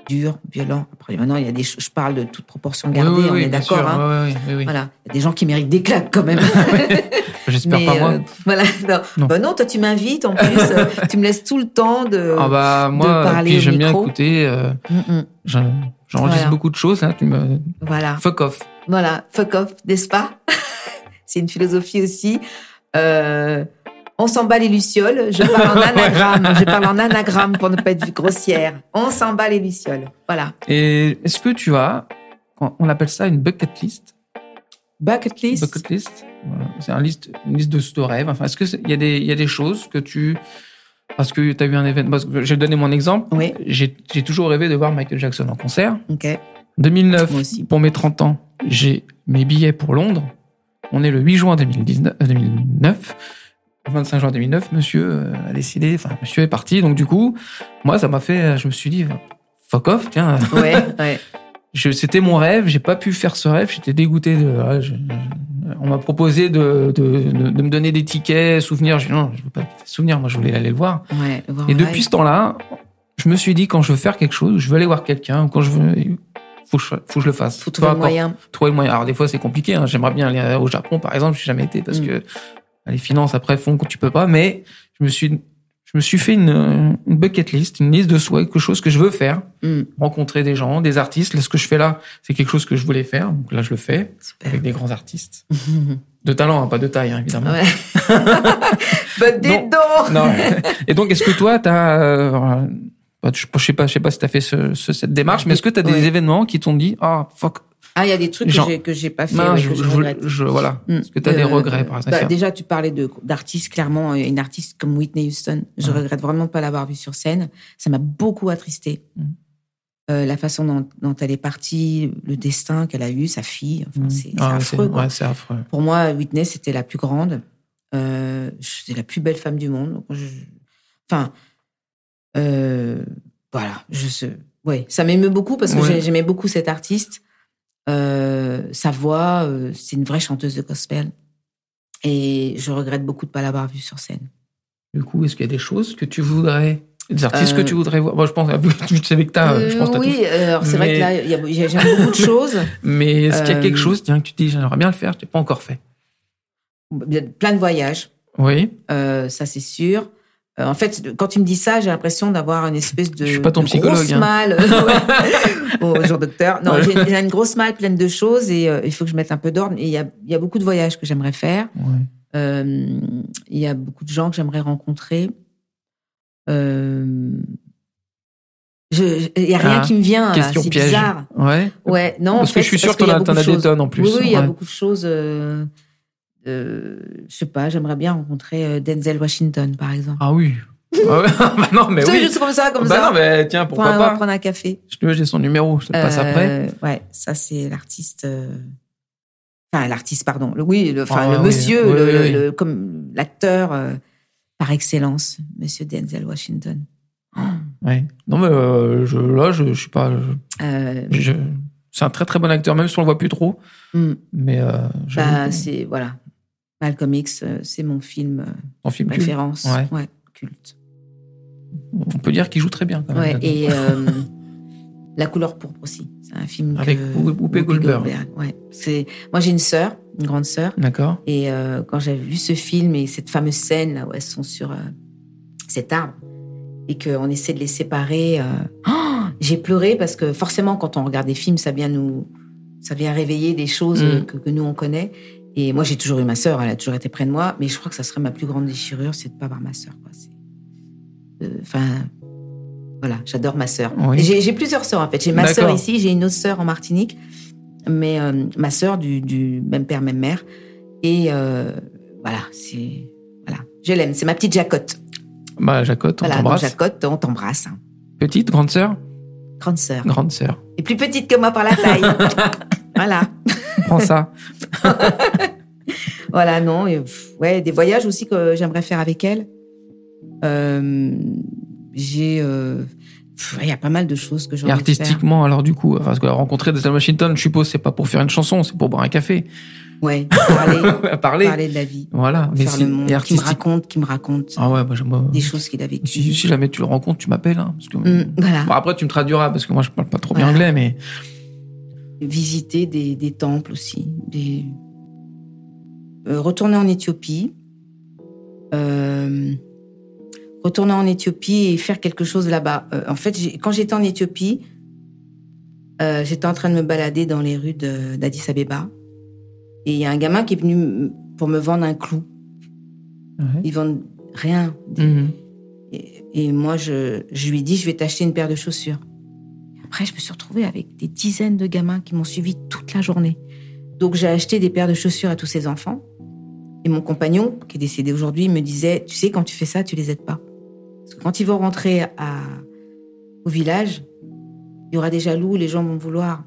durs, violents. Après, maintenant, il y a des. Je parle de toute proportion gardée, oui, on oui, est d'accord. hein. Voilà, il y a des gens qui méritent des claques quand même. J'espère pas moi. euh, voilà, non. Non. Bah non, toi tu m'invites en plus, euh, tu me laisses tout le temps de. Ah bah moi, parler j'aime bien écouter. euh, Mm, mm. j'en- J'enregistre Voilà. beaucoup de choses. Là, tu me Voilà, fuck off. voilà, fuck off, n'est-ce pas? C'est une philosophie aussi. Euh, on s'en bat les lucioles. Je parle en anagramme. je parle en anagramme pour ne pas être grossière. On s'en bat les lucioles. Voilà. Et est-ce que tu as, on appelle ça une bucket list? Bucket list? Bucket list. Voilà. C'est un liste, une liste de, de rêves. Enfin, est-ce que il y a des, il y a des choses que tu, parce que tu as eu un événement. parce que J'ai donné mon exemple. Oui. J'ai toujours rêvé de voir Michael Jackson en concert. Ok. 2009, Moi aussi. pour mes 30 ans, j'ai mes billets pour Londres. On est le 8 juin 2019, euh, 2009. Le 25 juin 2009, monsieur euh, a décidé, enfin, monsieur est parti. Donc, du coup, moi, ça m'a fait, je me suis dit, fuck off, tiens. Ouais, ouais. Je- C'était mon rêve, j'ai pas pu faire ce rêve, j'étais dégoûté de. je- je- on m'a proposé de, de, de, de me donner des tickets, souvenirs. Je non, je veux pas souvenirs, moi je voulais aller le voir. ouais le voir Et depuis ce temps-là, je me suis dit quand je veux faire quelque chose, je veux aller voir quelqu'un, quand je veux, faut que je, faut que je le fasse. faut trouver le moyen. Trouver le moyen. Alors des fois c'est compliqué. hein. J'aimerais bien aller au Japon par exemple, j'ai jamais été parce Mm. que les finances après font que tu peux pas. Mais je me suis, je me suis fait une, une bucket list, une liste de souhaits, quelque chose que je veux faire Mm, rencontrer des gens, des artistes. Là, ce que je fais là, c'est quelque chose que je voulais faire. Donc là, je le fais super. avec des grands artistes. De talent, hein, pas de taille, hein, évidemment. Ouais. bah, dis donc Non. Et donc, est-ce que toi, tu as... je je sais pas, je sais pas si tu as fait ce, ce- cette démarche, mais est-ce que tu as des Ouais. événements qui t'ont dit ah fuck, Ah, il y a des trucs Genre- que j'ai- pas fait, mince, ouais, je, que je regrette. je- voilà. Mm. Est-ce que tu as des Euh, regrets par exemple bah, Déjà, tu parlais d'artistes, clairement, euh, une artiste comme Whitney Houston. Je Ouais. regrette vraiment de pas l'avoir vue sur scène. Ça m'a beaucoup attristé. Mm. Euh, la façon dont, dont elle est partie, le destin qu'elle a eu, sa fille, enfin, Mm. c'est Ah affreux. quoi. ouais, affreux. Pour moi, Whitney, c'était la plus grande. Euh, c'est la plus belle femme du monde. Je- Enfin, voilà. Je sais. Ouais, ça m'émeut beaucoup parce que Ouais. j'aimais beaucoup cette artiste. Euh, sa voix, euh, c'est une vraie chanteuse de gospel. Et je regrette beaucoup de ne pas l'avoir vue sur scène. Du coup, est-ce qu'il y a des choses que tu voudrais, des artistes Euh, que tu voudrais voir? Moi, je pense, tu savais que t'as, Ah, je pense que t'as oui, euh, alors c'est vrai que là, il y a- beaucoup de choses. Mais est-ce qu'il y a Euh, quelque chose, tiens, que tu te dis, j'aimerais bien le faire, je l'ai pas encore fait? Plein de voyages. Oui. Euh, ça c'est sûr. Euh, en fait, quand tu me dis ça, j'ai l'impression d'avoir une espèce de, Je suis pas ton psychologue, grosse hein. malle. Bonjour docteur. Non, j'ai une grosse malle pleine de choses et euh, il faut que je mette un peu d'ordre. Il y a, il y a beaucoup de voyages que j'aimerais faire. Ouais. Euh, il y a beaucoup de gens que j'aimerais rencontrer. Euh, il y a rien Ah, qui me vient. C'est piège. bizarre. Ouais. Ouais, non. en Parce que je suis sûr que y a as- des tonnes en plus. Oui, oui, il y a Ouais. beaucoup de choses. Euh, je sais pas, j'aimerais bien rencontrer euh, Denzel Washington, par exemple. Ah oui. Ah bah non, mais oui. juste comme ça, comme bah ça. non, mais tiens, pourquoi pas prendre un café. Je te veux, j'ai son numéro, je te le passe après. Euh, Ouais, ça c'est l'artiste. euh, Enfin, l'artiste, pardon. Le, oui, le, enfin, Ah, le oui, monsieur, oui, le, oui, oui. le- comme l'acteur euh, par excellence, Monsieur Denzel Washington. Ouais. Non, mais euh, je, là, je, je suis pas. je- c'est un très très bon acteur, même si on le voit plus trop. hmm, Mais euh, bah, c'est voilà. Malcolm X, euh, c'est mon film euh, film culte, référence. Ouais. culte. on peut dire qu'il joue très bien. Quand même, Ouais, là-dedans. et euh, La couleur pourpre aussi. C'est un film Avec que- Whoopi- Goldberg. Ouais. C'est moi j'ai une sœur, une grande sœur, D'accord. et euh, quand j'avais vu ce film et cette fameuse scène là où elles sont sur euh, cet arbre et qu'on essaie de les séparer, euh, oh, j'ai pleuré parce que forcément quand on regarde des films, ça vient nous, ça vient réveiller des choses Mm. euh, que, que nous on connaît. Et moi j'ai toujours eu ma sœur, elle a toujours été près de moi, mais je crois que ça serait ma plus grande déchirure, c'est de pas avoir ma sœur. euh, Enfin. voilà, j'adore ma sœur. Oui. J'ai plusieurs sœurs en fait. J'ai ma sœur ici, j'ai une autre sœur en Martinique, mais euh, ma sœur du, du même père, même mère. Et euh, voilà, c'est voilà, je l'aime. C'est ma petite Jacotte. Bah, Jacotte, on Voilà, t'embrasse. Jacotte, on t'embrasse. hein. Petite, grande sœur? Grande sœur. Grande sœur. Et plus petite que moi par la taille. voilà, Prends ça. voilà, non. et, ouais, des voyages aussi que j'aimerais faire avec elle. Euh, j'ai, euh, il y a pas mal de choses que j'ai Et envie de faire. artistiquement, alors du coup, parce que rencontrer Denzel Washington, je suppose, c'est pas pour faire une chanson, c'est pour boire un café. Ouais, parler, Parler. parler de la vie, Voilà. Mais et qui me artistique. raconte, qui me raconte Ah ouais, moi, des choses qu'il a vécues. si, si jamais tu le rencontres, tu m'appelles. Hein, parce que, Mm, voilà. Bon, après, tu me traduiras, parce que moi, je parle pas trop bien Voilà. anglais, mais visiter des, des temples aussi, des... euh, retourner en Éthiopie, euh, retourner en Éthiopie et faire quelque chose là-bas. Euh, en fait, quand j'étais en Éthiopie, j'étais en train de me balader dans les rues d'Addis Abeba et il y a un gamin qui est venu pour me vendre un clou. Ouais. Ils vendent rien. Mhm. Et, et moi, je, je lui ai dit, je vais t'acheter une paire de chaussures. Après, je me suis retrouvée avec des dizaines de gamins qui m'ont suivi toute la journée. Donc, j'ai acheté des paires de chaussures à tous ces enfants. Et mon compagnon, qui est décédé aujourd'hui, me disait, tu sais, quand tu fais ça, tu les aides pas. Parce que quand ils vont rentrer à, au village, il y aura des jaloux, les gens vont vouloir.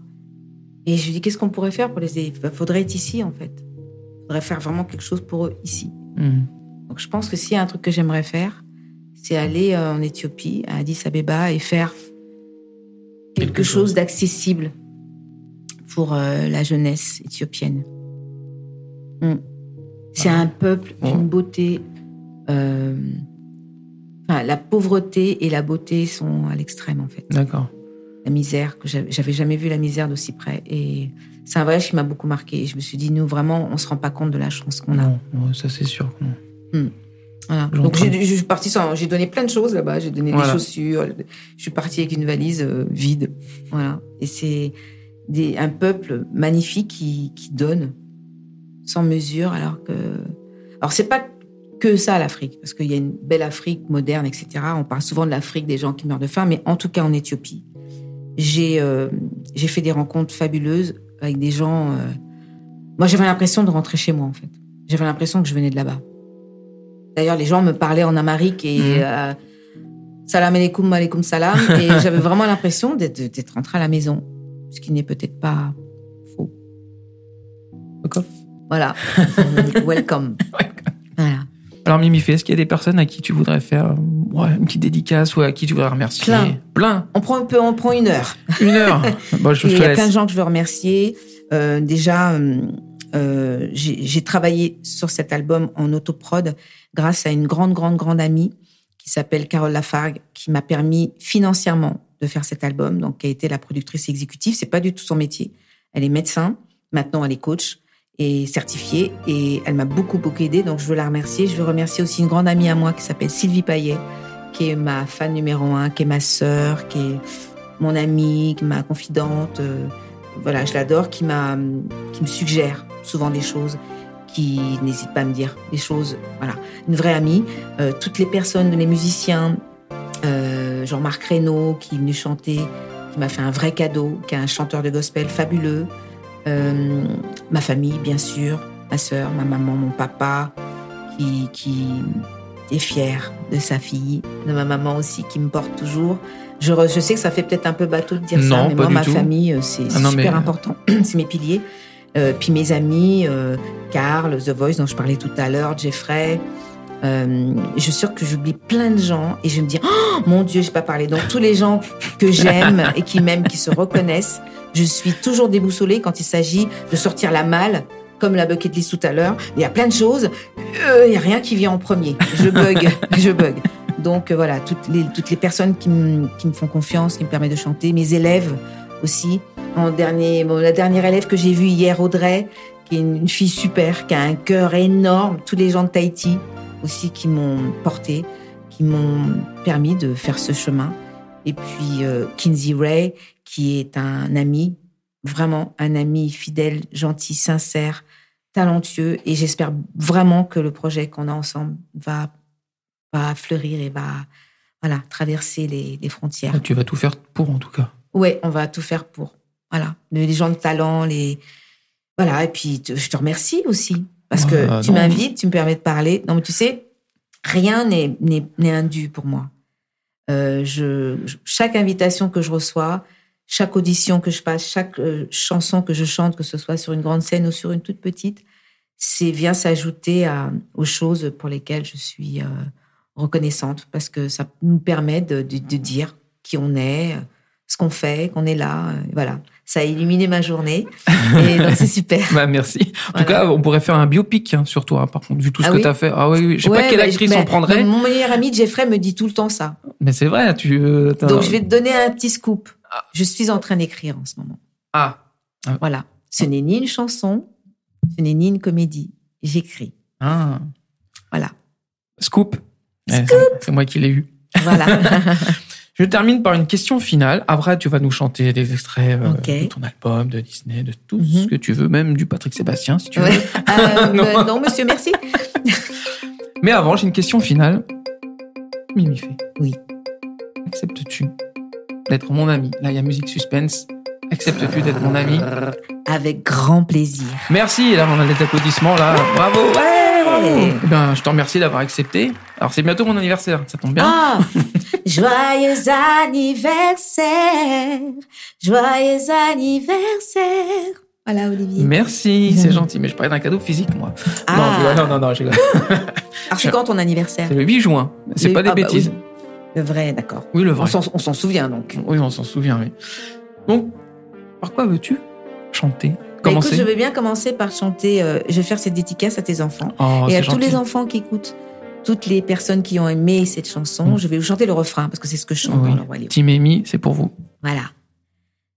Et je lui dis, qu'est-ce qu'on pourrait faire pour les aider? Il faudrait être ici, en fait. Il faudrait faire vraiment quelque chose pour eux ici. Mhm. Donc je pense que s'il y a un truc que j'aimerais faire, c'est aller euh, en Éthiopie, à Addis Abeba, et faire quelque, chose, d'accessible pour euh, la jeunesse éthiopienne. Mm. C'est un peuple d'une beauté. euh, Enfin, la pauvreté et la beauté sont à l'extrême en fait. D'accord. La misère que j'avais jamais vu la misère d'aussi près et c'est un voyage qui m'a beaucoup marqué. Et je me suis dit nous vraiment on se rend pas compte de la chance qu'on a. Non, ça c'est sûr. Voilà. Donc j'ai- je suis partie sans, j'ai donné plein de choses là-bas. J'ai donné Voilà. des chaussures. Je suis partie avec une valise euh, vide. Voilà. Et c'est des, un peuple magnifique qui, qui donne sans mesure, alors que, alors c'est pas que ça l'Afrique, parce qu'il y a une belle Afrique moderne, etc. On parle souvent de l'Afrique des gens qui meurent de faim, mais en tout cas en Éthiopie, j'ai euh, j'ai fait des rencontres fabuleuses avec des gens. euh, Moi, j'avais l'impression de rentrer chez moi en fait. J'avais l'impression que je venais de là-bas. D'ailleurs, les gens me parlaient en amérique et Mhm. euh, salam alaikum, alaikum salam. Et j'avais vraiment l'impression d'être rentrée à la maison. Ce qui n'est peut-être pas faux. D'accord. Voilà. Welcome. Voilà. Alors Mimi, fait, est-ce qu'il y a des personnes à qui tu voudrais faire ouais, une petite dédicace ou à qui tu voudrais remercier? Plein. Plein. On prend un peu, on prend une heure. Une heure. bon, je, il y a plein de gens que je veux remercier. Euh, déjà, euh, euh, j'ai travaillé sur cet album en autoprod grâce à une grande, grande, grande amie qui s'appelle Carole Lafargue, qui m'a permis financièrement de faire cet album, donc qui a été la productrice exécutive. C'est pas du tout son métier. Elle est médecin, maintenant elle est coach et certifiée, et elle m'a beaucoup, beaucoup aidé. Donc je veux la remercier. Je veux remercier aussi une grande amie à moi qui s'appelle Sylvie Paillet, qui est ma fan numéro un, qui est ma sœur, qui est mon amie, qui est ma confidente. euh, voilà, je l'adore, qui m'a, qui me suggère souvent des choses, qui n'hésite pas à me dire des choses. Voilà, une vraie amie. Euh, toutes les personnes, les musiciens. euh, Jean-Marc Reynaud qui est venu chanter, qui m'a fait un vrai cadeau, qui est un chanteur de gospel fabuleux. Euh, ma famille, bien sûr, ma sœur, ma maman, mon papa, qui, qui est fier de sa fille, de ma maman aussi, qui me porte toujours. Je, je sais que ça fait peut-être un peu bateau de dire ça, mais moi, ma tout. famille, euh, c'est Ah super mais- important. c'est mes piliers. Euh, puis mes amis, euh, Carl, The Voice dont je parlais tout à l'heure, Jeffrey. Euh, je suis sûre que j'oublie plein de gens et je me dis, oh, mon Dieu, j'ai pas parlé. Donc tous les gens que j'aime et qui m'aiment, qui se reconnaissent, je suis toujours déboussolée quand il s'agit de sortir la malle, comme la bucket list tout à l'heure. Il y a plein de choses, euh, il y a rien qui vient en premier. Je bug, je bug. Donc euh, voilà, toutes les, personnes qui me, font confiance, qui me permettent de chanter, mes élèves aussi. En dernier, la dernière élève que j'ai vue hier, Audrey, qui est une, une fille super, qui a un cœur énorme. Tous les gens de Tahiti aussi qui m'ont porté, qui m'ont permis de faire ce chemin. Et puis euh, Kinsey Ray, qui est un ami, vraiment un ami fidèle, gentil, sincère, talentueux. Et j'espère vraiment que le projet qu'on a ensemble va, va fleurir et va voilà, traverser les, les frontières. Ah, Tu vas tout faire pour, en tout cas. Ouais, on va tout faire pour. Voilà, les gens de talent, les voilà. Et puis te- je te remercie aussi parce que tu m'invites, tu me permets de parler. Non, mais tu sais, rien n'est n'est n'est indu pour moi. Euh, je, je- chaque invitation que je reçois, chaque audition que je passe, chaque euh, chanson que je chante, que ce soit sur une grande scène ou sur une toute petite, c'est vient s'ajouter à- aux choses pour lesquelles je suis euh, reconnaissante parce que ça nous permet de, de- de dire qui on est, ce qu'on fait, qu'on est là. euh, Voilà, ça a illuminé ma journée et donc c'est super. Bah, merci. En Voilà. tout cas, on pourrait faire un biopic hein, sur toi, hein, par contre, vu tout ce Ah que oui tu as fait. Ah oui, oui. Je sais Ouais, pas quelle bah, actrice je- on bah, prendrait, bah, Mon meilleur ami Jeffrey me dit tout le temps ça. mais c'est vrai, tu. euh, Donc je vais te donner un petit scoop. Je suis en train d'écrire en ce moment. Ah, Voilà, ce n'est ni une chanson, ce n'est ni une comédie. J'écris. ah. Voilà. Scoop. C'est- moi qui l'ai eu. Voilà. Je termine par une question finale. Après, tu vas nous chanter des extraits euh, de ton album, de Disney, de tout Mhm. ce que tu veux, même du Patrick Sébastien, si tu Ouais. veux. Euh, Non. euh, non, monsieur, merci. Mais avant, j'ai une question finale. Mimi fait. Oui. Acceptes-tu d'être mon ami? Là, il y a musique suspense. Acceptes-tu d'être mon ami? Avec grand plaisir. Merci. Là, on a des applaudissements. Là, bravo. Ouais. Eh ben, je te remercie d'avoir accepté. Alors, c'est bientôt mon anniversaire. Ça tombe bien. Ah Joyeux anniversaire Joyeux anniversaire Voilà, Olivier. Merci, c'est gentil. Mais je parlais d'un cadeau physique, moi. Ah. Non, je non, non, non, je. Alors, c'est quand ton anniversaire C'est le 8 juin. C'est Le- pas des ah bah bêtises. oui. Le vrai, d'accord. oui. le vrai. on s'en souvient donc. Oui, on s'en souvient, oui. Donc, par quoi veux-tu chanter? Bah, écoute, je vais bien commencer par chanter. euh, je vais faire cette dédicace à tes enfants Oh, et à tous les enfants qui écoutent. Toutes les personnes qui ont aimé cette chanson, Mm. je vais vous chanter le refrain parce que c'est ce que je chante Oui. dans le roi. Team Amy, c'est pour vous. Voilà.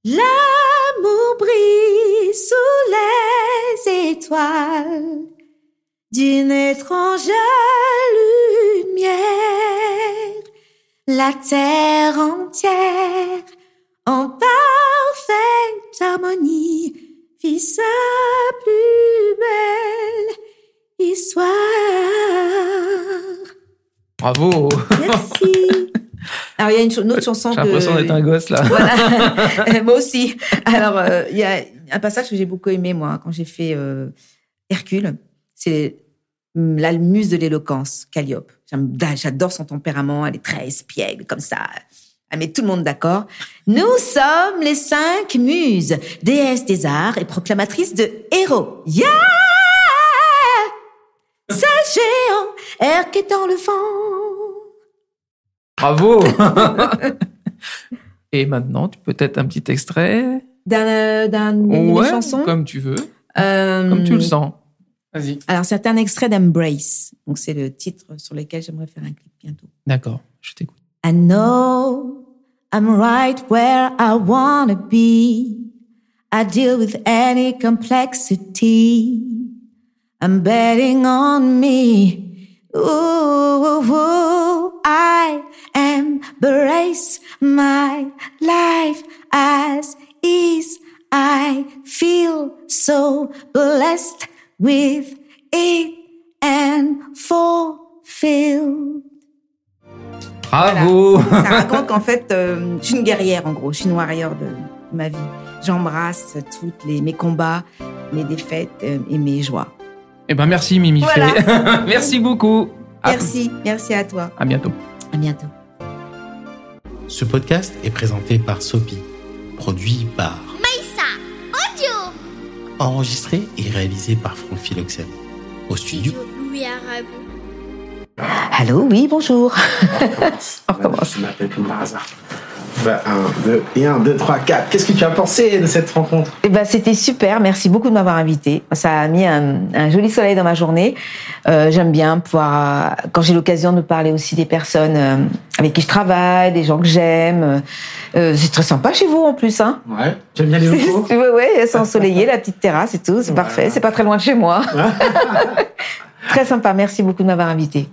L'amour brille sous les étoiles d'une étrange lumière. La terre entière en parfaite harmonie sa plus belle histoire. Bravo Merci. Alors, il y a une, autre chanson J'ai que... l'impression d'être un gosse, là. Voilà. moi aussi. Alors, euh, il y a un passage que j'ai beaucoup aimé, moi, quand j'ai fait euh, Hercule. C'est hum, la muse de l'éloquence, Calliope. J'adore son tempérament. Elle est très espiègle, comme ça. Elle met tout le monde d'accord. Nous sommes les cinq muses, déesses des arts et proclamatrices de héros. Yeah! C'est géant, Herc est dans le vent. Bravo Et maintenant, tu peux être un petit extrait D'un, euh, d'un, d'une Ouais, chanson. comme tu veux, Euh, comme tu le sens. Vas-y. Alors, c'est un extrait d'Embrace. Donc, c'est le titre sur lequel j'aimerais faire un clip bientôt. D'accord, je t'écoute. I know I'm right where I wanna be. I deal with any complexity. I'm betting on me. Ooh, I embrace my life as is. I feel so blessed with it and fulfilled. Bravo Ça raconte qu'en fait, euh, je suis une guerrière en gros, je suis une warrior de ma vie. J'embrasse toutes les, mes combats, mes défaites euh, et mes joies. Eh ben merci Mimi Voilà. Fay. merci beaucoup. À- Merci, merci à toi. à bientôt. À bientôt. Ce podcast est présenté par Sopi, produit par Maïssa, audio. enregistré et réalisé par Franck Philoxène. Au studio, Louis Aragon. Allô, oui, bonjour. On recommence. Je m'appelle comme par hasard. Bah, un, deux, et un, deux, trois, quatre. Qu'est-ce que tu as pensé de cette rencontre? Eh ben, c'était super. Merci beaucoup de m'avoir invité. Ça a mis un, un joli soleil dans ma journée. Euh, J'aime bien pouvoir, quand j'ai l'occasion de parler aussi des personnes euh, avec qui je travaille, des gens que j'aime. Euh, c'est très sympa chez vous en plus, hein. Ouais. J'aime bien les locaux? ouais, ouais, c'est ensoleillé, la petite terrasse et tout. C'est Voilà. parfait. C'est pas très loin de chez moi. très sympa. Merci beaucoup de m'avoir invité.